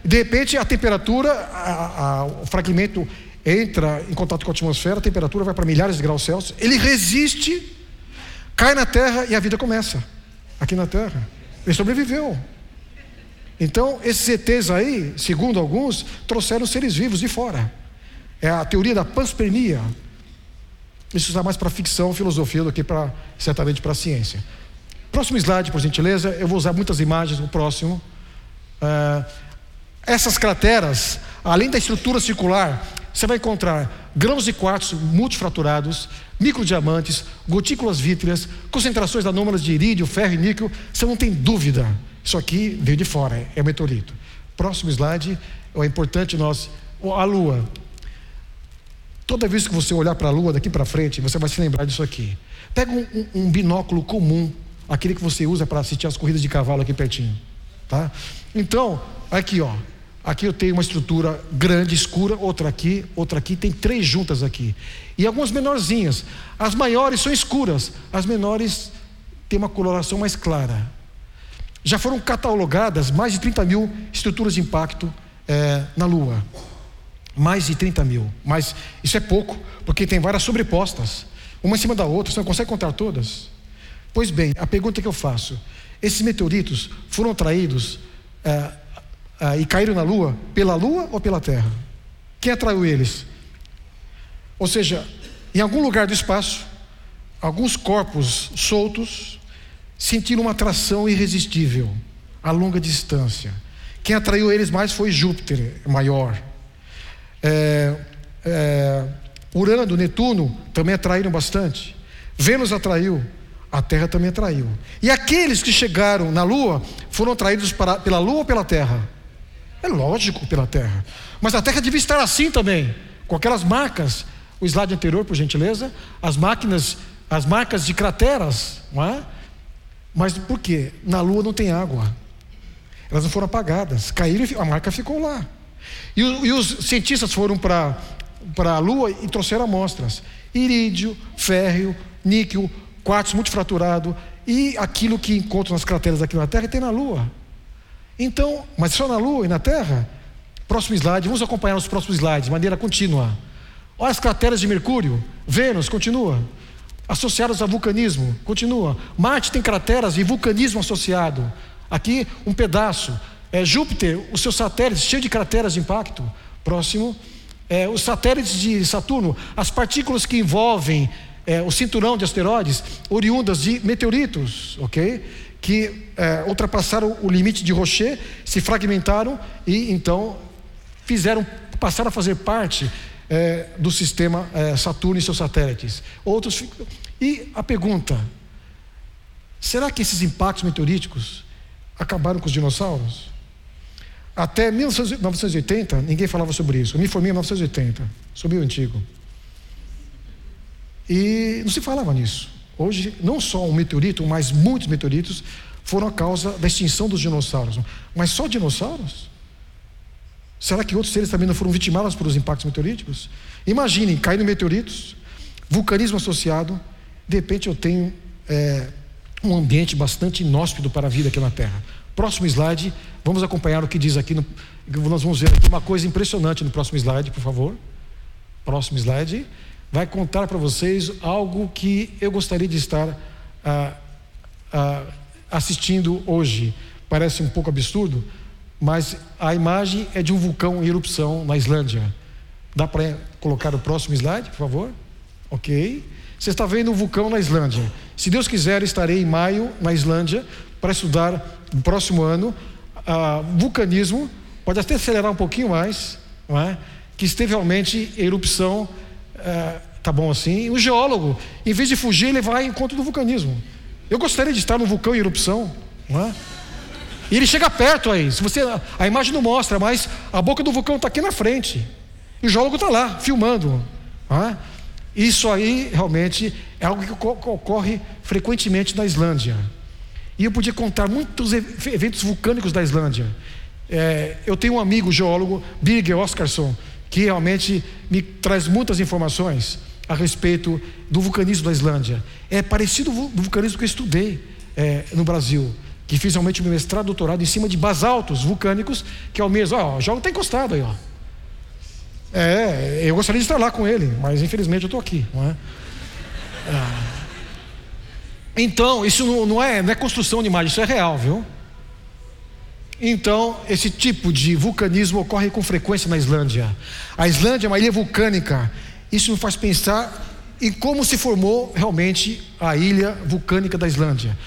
De repente a temperatura, a, a, o fragmento entra em contato com a atmosfera, a temperatura vai para milhares de graus Celsius, ele resiste, cai na Terra e a vida começa aqui na Terra. Ele sobreviveu. Então, esses ETs aí, segundo alguns, trouxeram seres vivos de fora. É a teoria da panspermia. Isso está mais para ficção, filosofia do que para, certamente para ciência. Próximo slide, por gentileza. Eu vou usar muitas imagens no próximo. Uh, essas crateras, além da estrutura circular, você vai encontrar grãos de quartzo multifraturados, microdiamantes, gotículas vítreas, concentrações anômalas de irídio, ferro e níquel. Você não tem dúvida isso aqui veio de fora, é o meteorito. Próximo slide, é importante nós. A Lua. Toda vez que você olhar para a Lua daqui para frente, você vai se lembrar disso aqui. Pega um, um, um binóculo comum, aquele que você usa para assistir as corridas de cavalo aqui pertinho. Tá? Então, aqui ó, aqui eu tenho uma estrutura grande, escura, outra aqui, outra aqui, tem três juntas aqui. E algumas menorzinhas. As maiores são escuras, as menores têm uma coloração mais clara. Já foram catalogadas mais de 30 mil estruturas de impacto é, na Lua. Mais de 30 mil. Mas isso é pouco, porque tem várias sobrepostas, uma em cima da outra, você não consegue contar todas. Pois bem, a pergunta que eu faço: esses meteoritos foram atraídos é, é, e caíram na Lua pela Lua ou pela Terra? Quem atraiu eles? Ou seja, em algum lugar do espaço, alguns corpos soltos sentiram uma atração irresistível a longa distância. Quem atraiu eles mais foi Júpiter, maior. É, é, Urano, Netuno também atraíram bastante. Vênus atraiu, a Terra também atraiu. E aqueles que chegaram na Lua foram atraídos para, pela Lua ou pela Terra? É lógico, pela Terra. Mas a Terra devia estar assim também, com aquelas marcas. O slide anterior, por gentileza, as máquinas, as marcas de crateras, não é? Mas por quê? Na Lua não tem água. Elas não foram apagadas. Caíram e a marca ficou lá. E, e os cientistas foram para a Lua e trouxeram amostras: irídio, férreo, níquel, quartzo multifraturado e aquilo que encontram nas crateras aqui na Terra tem na Lua. Então, mas só na Lua e na Terra? Próximo slide, vamos acompanhar os próximos slides, de maneira contínua. Olha as crateras de Mercúrio, Vênus, continua associadas a vulcanismo. Continua. Marte tem crateras e vulcanismo associado. Aqui um pedaço. É, Júpiter, os seus satélites cheios de crateras de impacto. Próximo. É, os satélites de Saturno, as partículas que envolvem é, o cinturão de asteroides, oriundas de meteoritos, ok? Que é, ultrapassaram o limite de Rocher, se fragmentaram e então fizeram, passaram a fazer parte é, do sistema é, Saturno e seus satélites. Outros. E a pergunta: será que esses impactos meteoríticos acabaram com os dinossauros? Até 1980, ninguém falava sobre isso. Eu me formei em 1980, subi o antigo. E não se falava nisso. Hoje, não só um meteorito, mas muitos meteoritos foram a causa da extinção dos dinossauros. Mas só dinossauros? Será que outros seres também não foram vitimados por os impactos meteoríticos? Imaginem, caindo meteoritos, vulcanismo associado, de repente eu tenho é, um ambiente bastante inóspito para a vida aqui na Terra. Próximo slide, vamos acompanhar o que diz aqui. No, nós vamos ver aqui uma coisa impressionante no próximo slide, por favor. Próximo slide. Vai contar para vocês algo que eu gostaria de estar ah, ah, assistindo hoje. Parece um pouco absurdo, mas a imagem é de um vulcão em erupção na Islândia. Dá para colocar o próximo slide, por favor? Ok. Você está vendo um vulcão na Islândia. Se Deus quiser, estarei em maio na Islândia para estudar no próximo ano uh, vulcanismo. Pode até acelerar um pouquinho mais, não é? que esteve realmente em erupção. Uh, tá bom assim? O geólogo, em vez de fugir, ele vai em conta do vulcanismo. Eu gostaria de estar num vulcão em erupção, não é? E ele chega perto aí. Se você, a imagem não mostra, mas a boca do vulcão está aqui na frente. E o geólogo está lá, filmando. É? Isso aí realmente é algo que ocorre frequentemente na Islândia. E eu podia contar muitos eventos vulcânicos da Islândia. É, eu tenho um amigo geólogo, Birger Oscarsson, que realmente me traz muitas informações a respeito do vulcanismo da Islândia. É parecido com o vulcanismo que eu estudei é, no Brasil que fiz realmente meu mestrado, doutorado em cima de basaltos vulcânicos, que é o mesmo. Ó, o jogo está encostado aí, ó. É, eu gostaria de estar lá com ele, mas infelizmente eu estou aqui, não é? é. Então, isso não é, não é construção de imagem, isso é real, viu? Então, esse tipo de vulcanismo ocorre com frequência na Islândia. A Islândia é uma ilha vulcânica. Isso me faz pensar em como se formou realmente a ilha vulcânica da Islândia.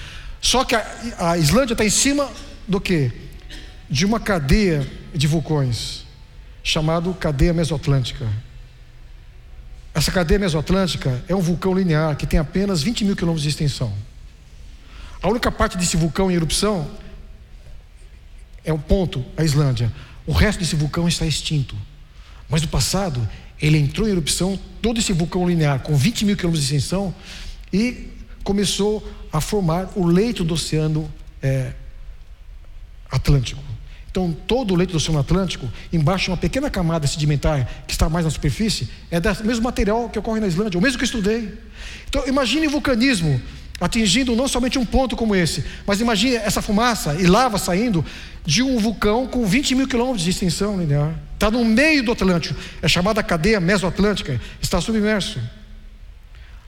Só que a, a Islândia está em cima do que? De uma cadeia de vulcões, chamado cadeia mesoatlântica. Essa cadeia mesoatlântica é um vulcão linear que tem apenas 20 mil quilômetros de extensão. A única parte desse vulcão em erupção é o ponto, a Islândia. O resto desse vulcão está extinto. Mas no passado, ele entrou em erupção, todo esse vulcão linear, com 20 mil quilômetros de extensão, e começou a formar o leito do Oceano é, Atlântico. Então, todo o leito do Oceano Atlântico, embaixo uma pequena camada sedimentar que está mais na superfície, é do mesmo material que ocorre na Islândia, o mesmo que eu estudei. Então, imagine vulcanismo atingindo não somente um ponto como esse, mas imagine essa fumaça e lava saindo de um vulcão com 20 mil quilômetros de extensão linear. Está no meio do Atlântico, é chamada cadeia mesoatlântica, está submerso.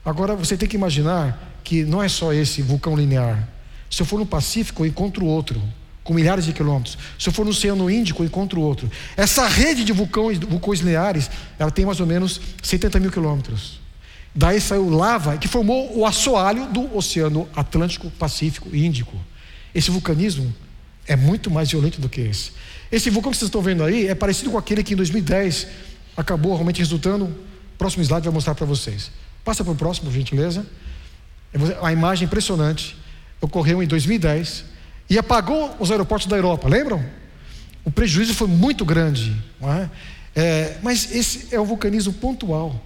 Agora você tem que imaginar que não é só esse vulcão linear. Se eu for no Pacífico, eu encontro outro, com milhares de quilômetros. Se eu for no Oceano Índico, eu encontro outro. Essa rede de vulcões, vulcões lineares, ela tem mais ou menos 70 mil quilômetros. Daí saiu lava que formou o assoalho do Oceano Atlântico, Pacífico e Índico. Esse vulcanismo é muito mais violento do que esse. Esse vulcão que vocês estão vendo aí é parecido com aquele que em 2010 acabou realmente resultando. Próximo slide vai mostrar para vocês. Passa para o próximo, por gentileza. A imagem impressionante ocorreu em 2010 e apagou os aeroportos da Europa, lembram? O prejuízo foi muito grande, é? É, mas esse é um vulcanismo pontual.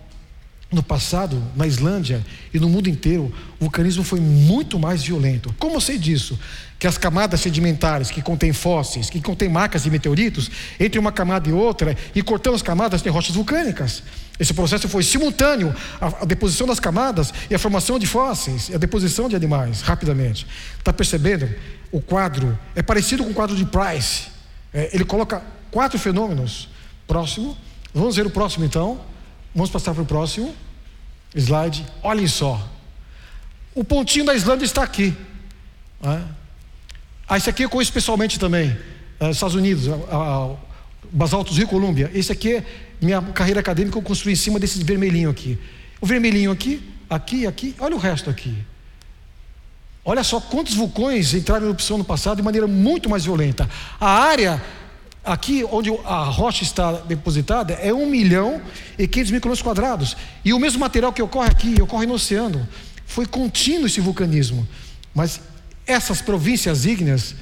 No passado, na Islândia e no mundo inteiro, o vulcanismo foi muito mais violento. Como eu sei disso? Que as camadas sedimentares que contêm fósseis, que contêm marcas de meteoritos, entre uma camada e outra, e cortando as camadas, tem rochas vulcânicas. Esse processo foi simultâneo à, deposição das camadas e a formação de fósseis, e a deposição de animais, rapidamente. Está percebendo? O quadro é parecido com o quadro de Price. É, ele coloca quatro fenômenos. Próximo. Vamos ver o próximo então. Vamos passar para o próximo slide. Olhem só. O pontinho da Islândia está aqui. É? Ah, esse aqui eu conheço pessoalmente também. É, Estados Unidos, Basaltos Rio Colômbia. Esse aqui é minha carreira acadêmica, eu construí em cima desse vermelhinho aqui. O vermelhinho aqui, aqui, aqui. Olha o resto aqui. Olha só quantos vulcões entraram em erupção no passado de maneira muito mais violenta. A área Aqui onde a rocha está depositada é 1 milhão e 500 mil quilômetros quadrados. E o mesmo material que ocorre aqui, ocorre no oceano. Foi contínuo esse vulcanismo. Mas essas províncias ígneas,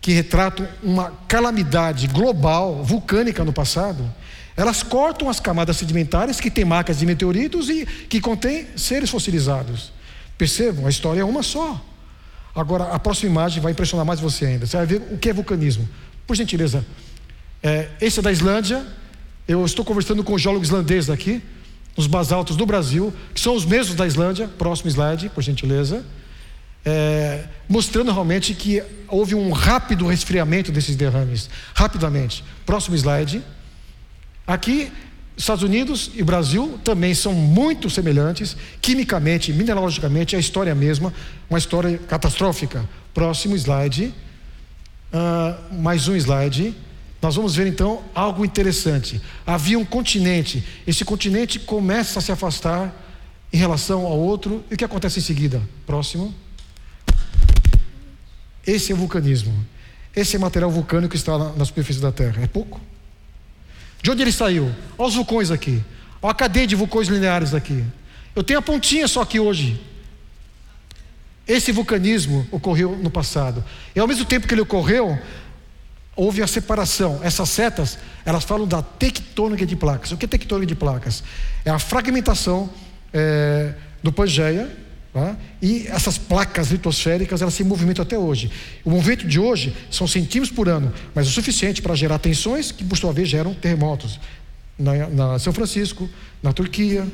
que retratam uma calamidade global, vulcânica no passado, elas cortam as camadas sedimentares que têm marcas de meteoritos e que contêm seres fossilizados. Percebam, a história é uma só. Agora, a próxima imagem vai impressionar mais você ainda. Você vai ver o que é vulcanismo. Por gentileza, é, esse é da Islândia. Eu estou conversando com o geólogo islandês daqui, nos basaltos do Brasil, que são os mesmos da Islândia. Próximo slide, por gentileza. É, mostrando realmente que houve um rápido resfriamento desses derrames. Rapidamente. Próximo slide. Aqui, Estados Unidos e Brasil também são muito semelhantes, quimicamente, mineralogicamente, é a história mesma, uma história catastrófica. Próximo slide. Uh, mais um slide. nós vamos ver então algo interessante. Havia um continente, esse continente começa a se afastar em relação ao outro, e o que acontece em seguida? Próximo. Esse é o vulcanismo. Esse é material vulcânico que está na superfície da Terra. É pouco? De onde ele saiu? Olha os vulcões aqui. Olha a cadeia de vulcões lineares aqui. Eu tenho a pontinha só aqui hoje. Esse vulcanismo ocorreu no passado. E ao mesmo tempo que ele ocorreu, houve a separação. Essas setas, elas falam da tectônica de placas. O que é tectônica de placas? É a fragmentação é, do Pangeia, e essas placas litosféricas, elas se movimentam até hoje. O movimento de hoje são centímetros por ano, mas o suficiente para gerar tensões que, por sua vez, geram terremotos. Na, na São Francisco, na Turquia,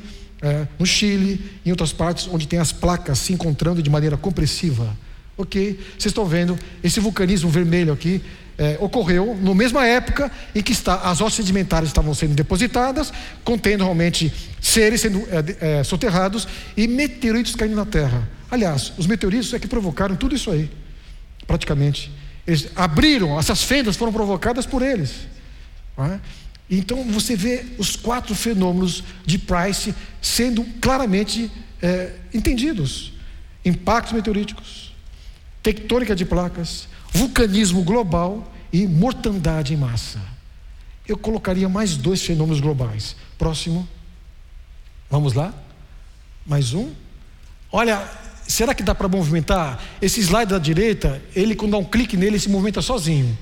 é, no Chile, em outras partes onde tem as placas se encontrando de maneira compressiva. Ok? Vocês estão vendo esse vulcanismo vermelho aqui é, ocorreu na mesma época em que está, as rochas sedimentares estavam sendo depositadas, contendo realmente seres sendo é, é, soterrados e meteoritos caindo na Terra. Aliás, os meteoritos é que provocaram tudo isso aí, praticamente. Eles abriram, essas fendas foram provocadas por eles. É? Então você vê os quatro fenômenos de Price sendo claramente é, entendidos: impactos meteoríticos, tectônica de placas, vulcanismo global e mortandade em massa. Eu colocaria mais dois fenômenos globais. Próximo. Vamos lá? Mais um. Olha, será que dá para movimentar? Esse slide da direita, ele quando dá um clique nele, ele se movimenta sozinho.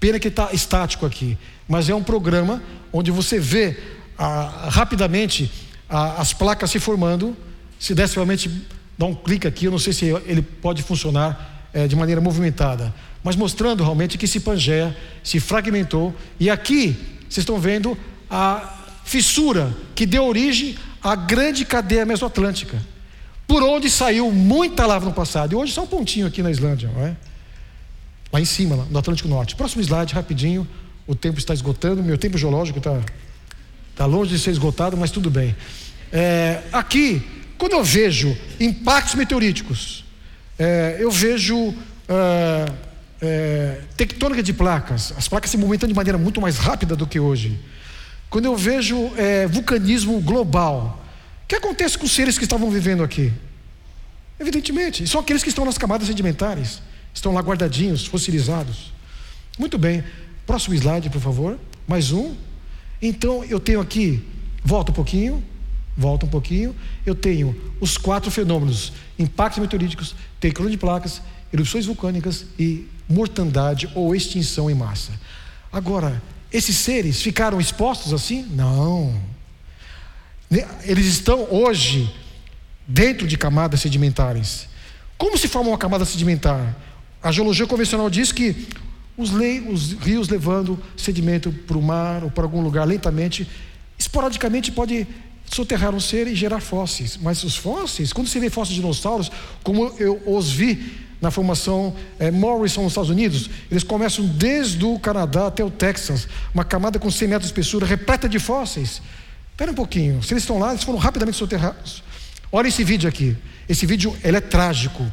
Pena que está estático aqui, mas é um programa onde você vê ah, rapidamente ah, as placas se formando. Se desse realmente dar um clique aqui, eu não sei se ele pode funcionar eh, de maneira movimentada, mas mostrando realmente que esse Pangeia se fragmentou. E aqui vocês estão vendo a fissura que deu origem à grande cadeia mesoatlântica, por onde saiu muita lava no passado. E hoje só um pontinho aqui na Islândia, não é? lá em cima, no Atlântico Norte. Próximo slide, rapidinho. O tempo está esgotando, meu tempo geológico está tá longe de ser esgotado, mas tudo bem. É, aqui, quando eu vejo impactos meteoríticos, é, eu vejo é, é, tectônica de placas, as placas se movimentando de maneira muito mais rápida do que hoje. Quando eu vejo é, vulcanismo global, o que acontece com os seres que estavam vivendo aqui? Evidentemente, são aqueles que estão nas camadas sedimentares. Estão lá guardadinhos, fossilizados. Muito bem. Próximo slide, por favor. Mais um. Então, eu tenho aqui, volta um pouquinho, volta um pouquinho. Eu tenho os quatro fenômenos: impactos meteoríticos, tectônica de placas, erupções vulcânicas e mortandade ou extinção em massa. Agora, esses seres ficaram expostos assim? Não. Eles estão hoje dentro de camadas sedimentares. Como se forma uma camada sedimentar? A geologia convencional diz que os, os rios levando sedimento para o mar ou para algum lugar lentamente, esporadicamente pode soterrar um ser e gerar fósseis. Mas os fósseis, quando se vê fósseis de dinossauros, como eu os vi na formação é, Morrison nos Estados Unidos, eles começam desde o Canadá até o Texas, uma camada com 100 metros de espessura, repleta de fósseis. Espera um pouquinho, se eles estão lá, eles foram rapidamente soterrados. Olha esse vídeo aqui. Esse vídeo ele é trágico,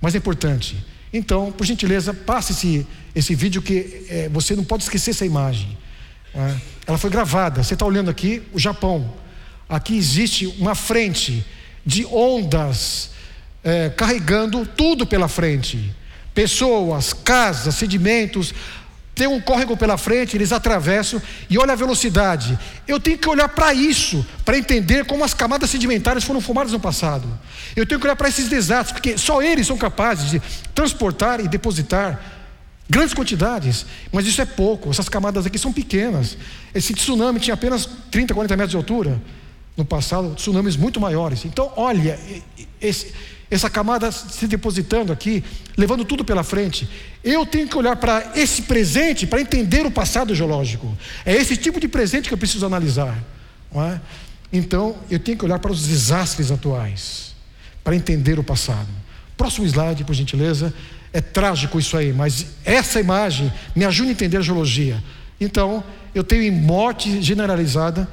mas é importante. Então, por gentileza, passe esse, esse vídeo que é, você não pode esquecer essa imagem. É? Ela foi gravada. Você está olhando aqui o Japão. Aqui existe uma frente de ondas é, carregando tudo pela frente. Pessoas, casas, sedimentos, tem um córrego pela frente, eles atravessam e olha a velocidade. Eu tenho que olhar para isso, para entender como as camadas sedimentares foram formadas no passado. Eu tenho que olhar para esses desastres, porque só eles são capazes de transportar e depositar grandes quantidades. Mas isso é pouco, essas camadas aqui são pequenas. Esse tsunami tinha apenas 30, 40 metros de altura. No passado, tsunamis muito maiores. Então, olha, esse, essa camada se depositando aqui, levando tudo pela frente. Eu tenho que olhar para esse presente para entender o passado geológico. É esse tipo de presente que eu preciso analisar. É? Então, eu tenho que olhar para os desastres atuais para entender o passado. Próximo slide, por gentileza. É trágico isso aí, mas essa imagem me ajuda a entender a geologia. Então, eu tenho morte generalizada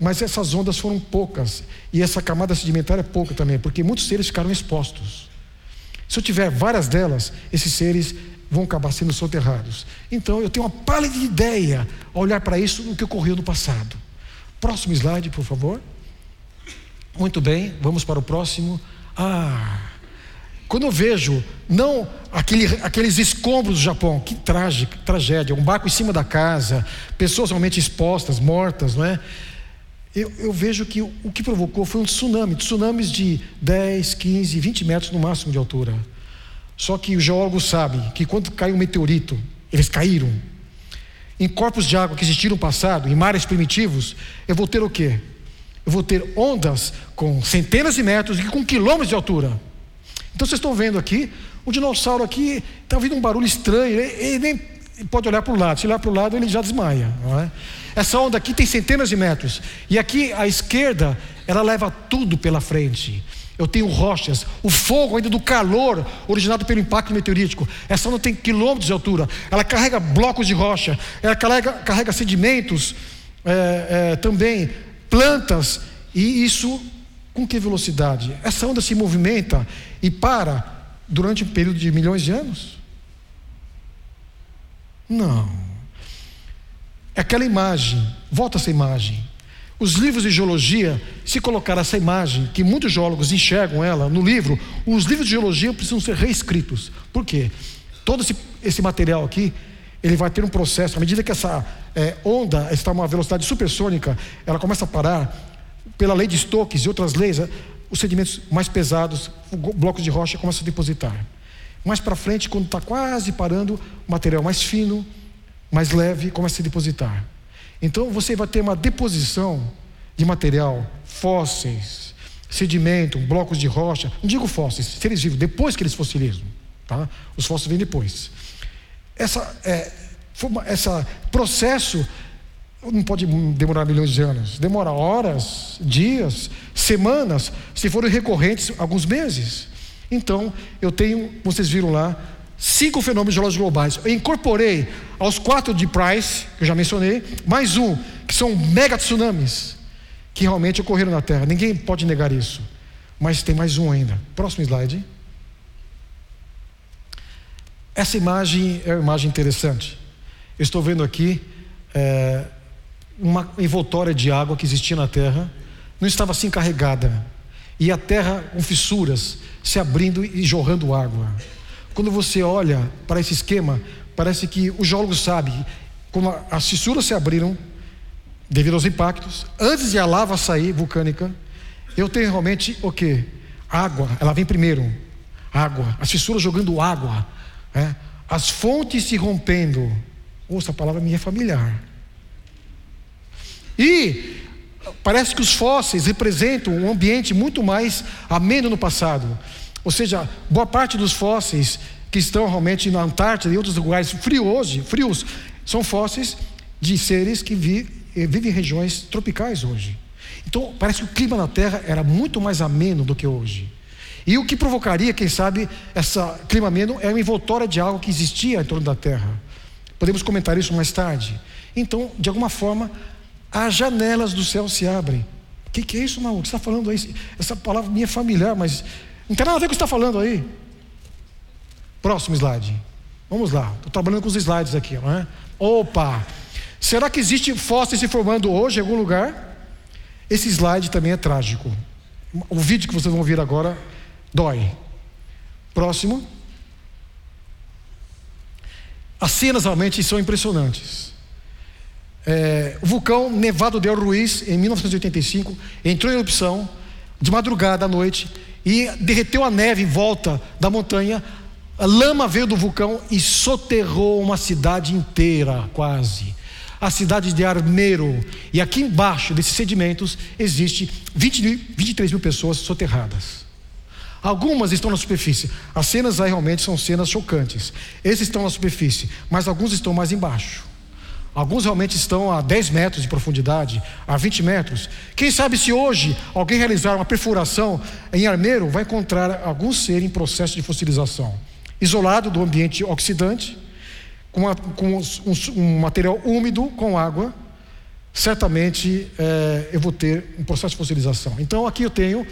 mas essas ondas foram poucas. E essa camada sedimentar é pouca também, porque muitos seres ficaram expostos. Se eu tiver várias delas, esses seres vão acabar sendo soterrados. Então eu tenho uma pálida ideia ao olhar para isso no que ocorreu no passado. Próximo slide, por favor. Muito bem, vamos para o próximo. Ah, quando eu vejo, não aquele, aqueles escombros do Japão, que trágica, tragédia, um barco em cima da casa, pessoas realmente expostas, mortas, não é? Eu, eu, vejo que o, que provocou foi um tsunami, tsunamis de 10, 15, 20 metros no máximo de altura. Só que o geólogo sabe que quando cai um meteorito, eles caíram. Em corpos de água que existiram no passado, em mares primitivos, eu vou ter o quê? Eu vou ter ondas com centenas de metros e com quilômetros de altura. Então vocês estão vendo aqui, o dinossauro aqui está ouvindo um barulho estranho, ele, ele nem pode olhar para o lado, se olhar para o lado ele já desmaia. É? Essa onda aqui tem centenas de metros, e aqui à esquerda ela leva tudo pela frente. Eu tenho rochas, o fogo ainda do calor originado pelo impacto meteorítico. Essa onda tem quilômetros de altura. Ela carrega blocos de rocha, ela carrega, carrega sedimentos, é, é, também plantas, e isso com que velocidade? Essa onda se movimenta e para durante um período de milhões de anos? Não. É aquela imagem, volta essa imagem. Os livros de geologia, se colocar essa imagem, que muitos geólogos enxergam ela no livro, os livros de geologia precisam ser reescritos. Por quê? Todo esse, esse material aqui, ele vai ter um processo, à medida que essa é, onda está a uma velocidade supersônica, ela começa a parar, pela lei de Stokes e outras leis, os sedimentos mais pesados, blocos de rocha começam a depositar. Mais para frente, quando está quase parando, material mais fino, mais leve, começa a depositar. Então você vai ter uma deposição de material, fósseis, sedimento, blocos de rocha. Não digo fósseis, seres vivos, depois que eles fossilizam. Tá? Os fósseis vêm depois. Essa, é, essa processo não pode demorar milhões de anos, demora horas, dias, semanas, se forem recorrentes, alguns meses. Então, eu tenho, vocês viram lá, cinco fenômenos geológicos globais. Eu incorporei aos quatro de Price, que eu já mencionei, mais um, que são mega tsunamis, que realmente ocorreram na Terra. Ninguém pode negar isso. Mas tem mais um ainda. Próximo slide. Essa imagem é uma imagem interessante. Eu estou vendo aqui. É, uma envoltória de água que existia na terra, não estava assim carregada. E a terra com fissuras, se abrindo e jorrando água. Quando você olha para esse esquema, parece que o geólogo sabe como as fissuras se abriram devido aos impactos, antes de a lava sair vulcânica, eu tenho realmente o que? Água, ela vem primeiro. Água, as fissuras jogando água, é? as fontes se rompendo. Ouça, a palavra minha é familiar. E parece que os fósseis representam um ambiente muito mais ameno no passado. Ou seja, boa parte dos fósseis que estão realmente na Antártida e outros lugares frios hoje, frios, são fósseis de seres que vi, eh, vivem em regiões tropicais hoje. Então, parece que o clima na Terra era muito mais ameno do que hoje. E o que provocaria, quem sabe, esse clima ameno é uma envoltória de água que existia em torno da Terra. Podemos comentar isso mais tarde. Então, de alguma forma, as janelas do céu se abrem. O que, que, é isso, não? O que você está falando aí? Essa palavra minha é familiar, mas não tem nada a ver com o que você está falando aí. Próximo slide. Vamos lá. Estou trabalhando com os slides aqui, não é? Opa! Será que existe fósseis se formando hoje em algum lugar? Esse slide também é trágico. O vídeo que vocês vão ver agora dói. Próximo. As cenas realmente são impressionantes. É, o vulcão Nevado del Ruiz, em 1985, entrou em erupção de madrugada à noite e derreteu a neve em volta da montanha. A lama veio do vulcão e soterrou uma cidade inteira, quase. A cidade de Armeiro. E aqui embaixo desses sedimentos existe 20, 23 mil pessoas soterradas. Algumas estão na superfície. As cenas aí realmente são cenas chocantes. Esses estão na superfície, mas alguns estão mais embaixo. Alguns realmente estão a 10 metros de profundidade, a 20 metros. Quem sabe se hoje alguém realizar uma perfuração em armeiro, vai encontrar algum ser em processo de fossilização. Isolado do ambiente oxidante, com, uma, com um, um, material úmido, com água, certamente é, eu vou ter um processo de fossilização. Então aqui eu tenho,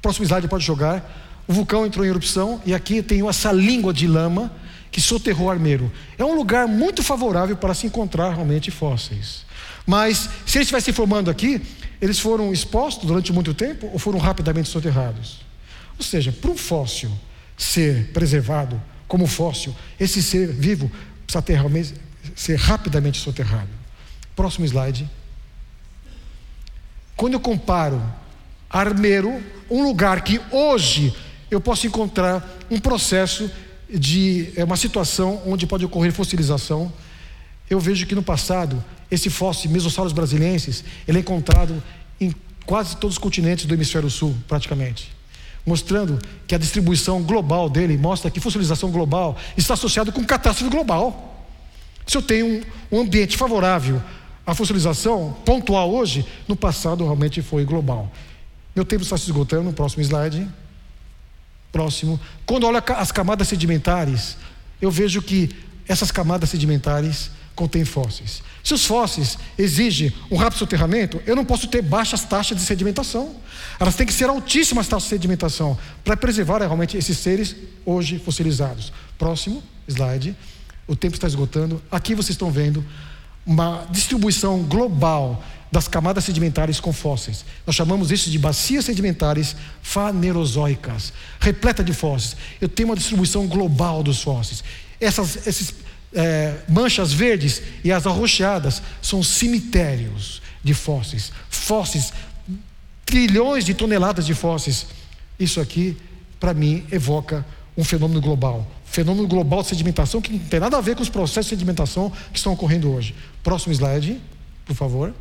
próximo slide pode jogar, o vulcão entrou em erupção e aqui eu tenho essa língua de lama que soterrou Armeiro. É um lugar muito favorável para se encontrar realmente fósseis. Mas, se eles estivessem formando aqui, eles foram expostos durante muito tempo ou foram rapidamente soterrados? Ou seja, para um fóssil ser preservado como fóssil, esse ser vivo precisa ter, ser rapidamente soterrado. Próximo slide. Quando eu comparo Armeiro, um lugar que hoje eu posso encontrar um processo de é uma situação onde pode ocorrer fossilização. Eu vejo que no passado esse fóssil Mesosaurus brasiliensis ele é encontrado em quase todos os continentes do hemisfério sul, praticamente, mostrando que a distribuição global dele mostra que fossilização global está associada com catástrofe global. Se eu tenho um, ambiente favorável à fossilização pontual hoje, no passado realmente foi global. Meu tempo está se esgotando, próximo slide. Próximo. Quando olho as camadas sedimentares, eu vejo que essas camadas sedimentares contêm fósseis. Se os fósseis exigem um rápido soterramento, eu não posso ter baixas taxas de sedimentação. Elas têm que ser altíssimas taxas de sedimentação para preservar realmente esses seres hoje fossilizados. Próximo slide. O tempo está esgotando. Aqui vocês estão vendo uma distribuição global das camadas sedimentares com fósseis. Nós chamamos isso de bacias sedimentares fanerozoicas, repleta de fósseis. Eu tenho uma distribuição global dos fósseis. Essas esses, é, manchas verdes e as arroxeadas são cemitérios de fósseis. Fósseis, trilhões de toneladas de fósseis. Isso aqui, para mim, evoca um fenômeno global. Fenômeno global de sedimentação que não tem nada a ver com os processos de sedimentação que estão ocorrendo hoje. Próximo slide, por favor.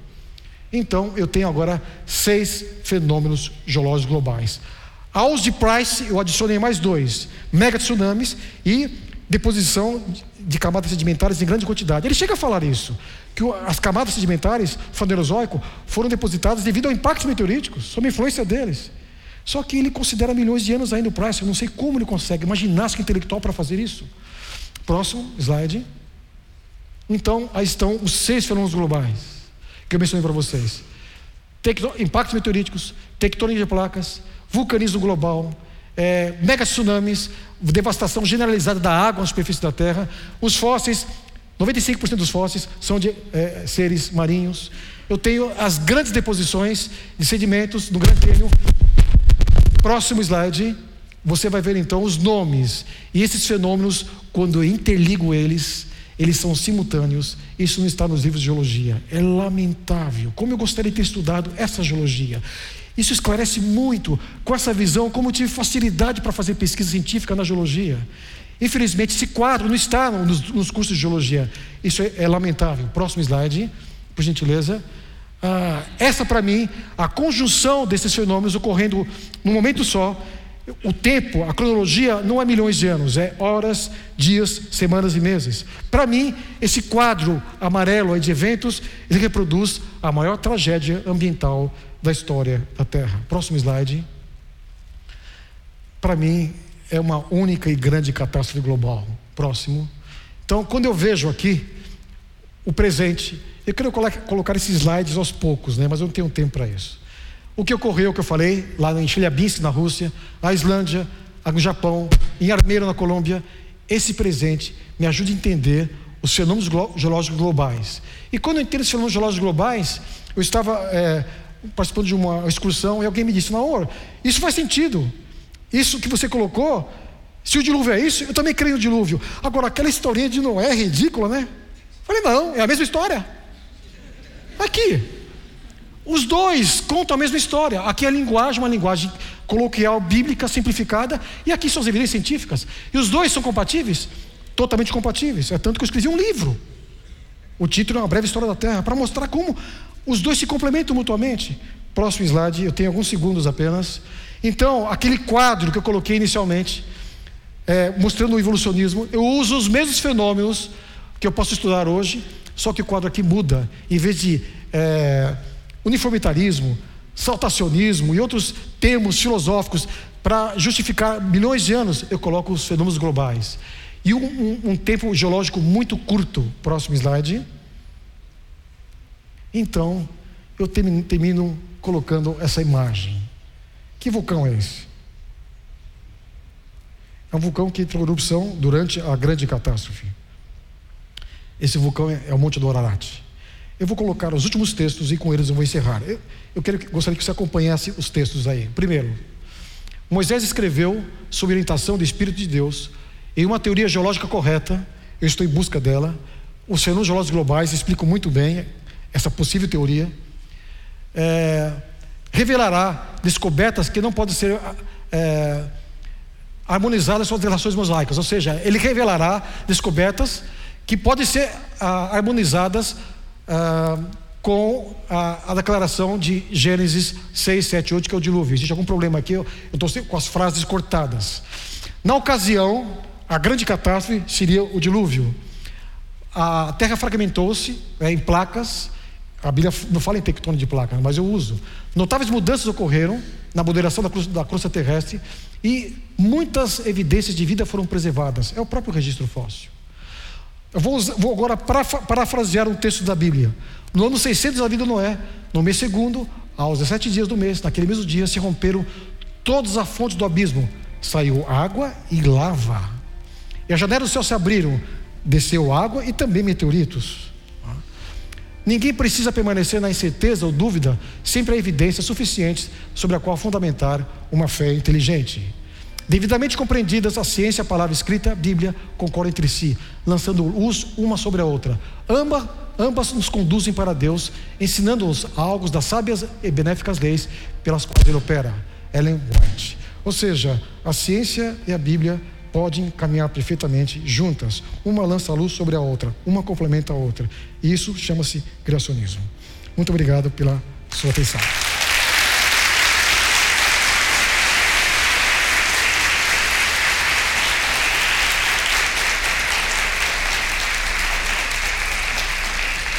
Então, eu tenho agora seis fenômenos geológicos globais. Aos de Price, eu adicionei mais dois: mega tsunamis e deposição de camadas sedimentares em grande quantidade. Ele chega a falar isso, que as camadas sedimentares fanerozoico foram depositadas devido ao impacto meteoríticos, sob a influência deles. Só que ele considera milhões de anos ainda o Price, eu não sei como ele consegue, uma ginástica intelectual para fazer isso. Próximo slide. Então, aí estão os seis fenômenos globais que eu mencionei para vocês. Tecto, impactos meteoríticos, tectônica de placas, vulcanismo global, é, mega tsunamis, devastação generalizada da água na superfície da Terra. Os fósseis, 95% dos fósseis são de é, seres marinhos. Eu tenho as grandes deposições de sedimentos no Grande Cânion. Próximo slide, você vai ver então os nomes. E esses fenômenos, quando eu interligo eles, eles são simultâneos. Isso não está nos livros de geologia. É lamentável. Como eu gostaria de ter estudado essa geologia. Isso esclarece muito com essa visão, como eu tive facilidade para fazer pesquisa científica na geologia. Infelizmente, esse quadro não está nos, nos cursos de geologia. Isso é, é, lamentável. Próximo slide, por gentileza. Ah, essa, para mim, a conjunção desses fenômenos ocorrendo num momento só, o tempo, a cronologia não é milhões de anos, é horas, dias, semanas e meses. Para mim, esse quadro amarelo de eventos, ele reproduz a maior tragédia ambiental da história da Terra. Próximo slide. Para mim, é uma única e grande catástrofe global. Próximo. Então, quando eu vejo aqui o presente, eu quero colocar esses slides aos poucos, né? mas eu não tenho tempo para isso. O que ocorreu, que eu falei, lá em Chelyabinsk, na Rússia, na Islândia, no Japão, em Armeiro, na Colômbia, esse presente me ajuda a entender os fenômenos geológicos globais. E quando eu entendo os fenômenos geológicos globais, eu estava é, participando de uma excursão e alguém me disse: Naor, isso faz sentido. Isso que você colocou, se o dilúvio é isso, eu também creio no dilúvio. Agora, aquela historinha de Noé é ridícula, né? Falei: não, é a mesma história. Aqui, os dois contam a mesma história. Aqui é a linguagem, uma linguagem coloquial, bíblica, simplificada, e aqui são as evidências científicas. E os dois são compatíveis? Totalmente compatíveis. É tanto que eu escrevi um livro. O título é Uma Breve História da Terra, para mostrar como os dois se complementam mutuamente. Próximo slide, eu tenho alguns segundos apenas. Então, aquele quadro que eu coloquei inicialmente, é, mostrando o evolucionismo, eu uso os mesmos fenômenos que eu posso estudar hoje, só que o quadro aqui muda. Em vez de. É, uniformitarismo, saltacionismo e outros termos filosóficos para justificar milhões de anos, eu coloco os fenômenos globais. E um, um, um tempo geológico muito curto. Próximo slide. Então, eu termino, termino colocando essa imagem. Que vulcão é esse? É um vulcão que entrou em erupção durante a grande catástrofe. Esse vulcão é, é o Monte do Ararat. Eu vou colocar os últimos textos e com eles eu vou encerrar. Eu, eu quero, gostaria que você acompanhasse os textos aí. Primeiro, Moisés escreveu, sob orientação do Espírito de Deus, em uma teoria geológica correta, eu estou em busca dela. Os fenômenos geológicos globais explicam muito bem essa possível teoria. É, revelará descobertas que não podem ser é, harmonizadas com as relações mosaicas, ou seja, ele revelará descobertas que podem ser ah, harmonizadas ah, com a, a, declaração de Gênesis 6, 7, 8, que é o dilúvio. Existe algum problema aqui? Eu estou com as frases cortadas. Na ocasião, a grande catástrofe seria o dilúvio. A terra fragmentou-se é, em placas. A Bíblia não fala em tectônica de placas, mas eu uso. Notáveis mudanças ocorreram na moderação da, da crosta terrestre e muitas evidências de vida foram preservadas. É o próprio registro fóssil. Eu vou, vou agora parafrasear um texto da Bíblia. No ano 600 da vida de Noé, no mês segundo, aos 17 dias do mês, naquele mesmo dia, se romperam todas as fontes do abismo. Saiu água e lava. E as janelas do céu se abriram, desceu água e também meteoritos. Ninguém precisa permanecer na incerteza ou dúvida, sempre há evidências suficientes sobre a qual fundamentar uma fé inteligente. Devidamente compreendidas, a ciência, a palavra escrita, a Bíblia concordam entre si, lançando luz uma sobre a outra. Ambas, ambas nos conduzem para Deus, ensinando-nos algo das sábias e benéficas leis pelas quais ele opera. Ellen White. Ou seja, a ciência e a Bíblia podem caminhar perfeitamente juntas. Uma lança a luz sobre a outra, uma complementa a outra. Isso chama-se criacionismo. Muito obrigado pela sua atenção.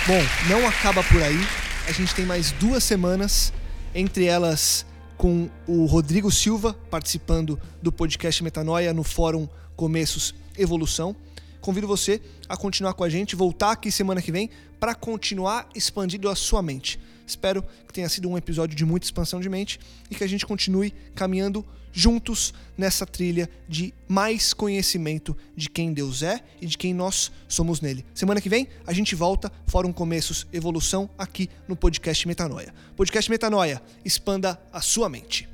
Bom, não acaba por aí. A gente tem mais duas semanas, entre elas com o Rodrigo Silva participando do podcast Metanoia no Fórum Começos Evolução. Convido você a continuar com a gente, voltar aqui semana que vem para continuar expandindo a sua mente. Espero que tenha sido um episódio de muita expansão de mente e que a gente continue caminhando juntos nessa trilha de mais conhecimento de quem Deus é e de quem nós somos nele. Semana que vem a gente volta, Fórum Começos Evolução, aqui no podcast Metanoia. Podcast Metanoia, expanda a sua mente.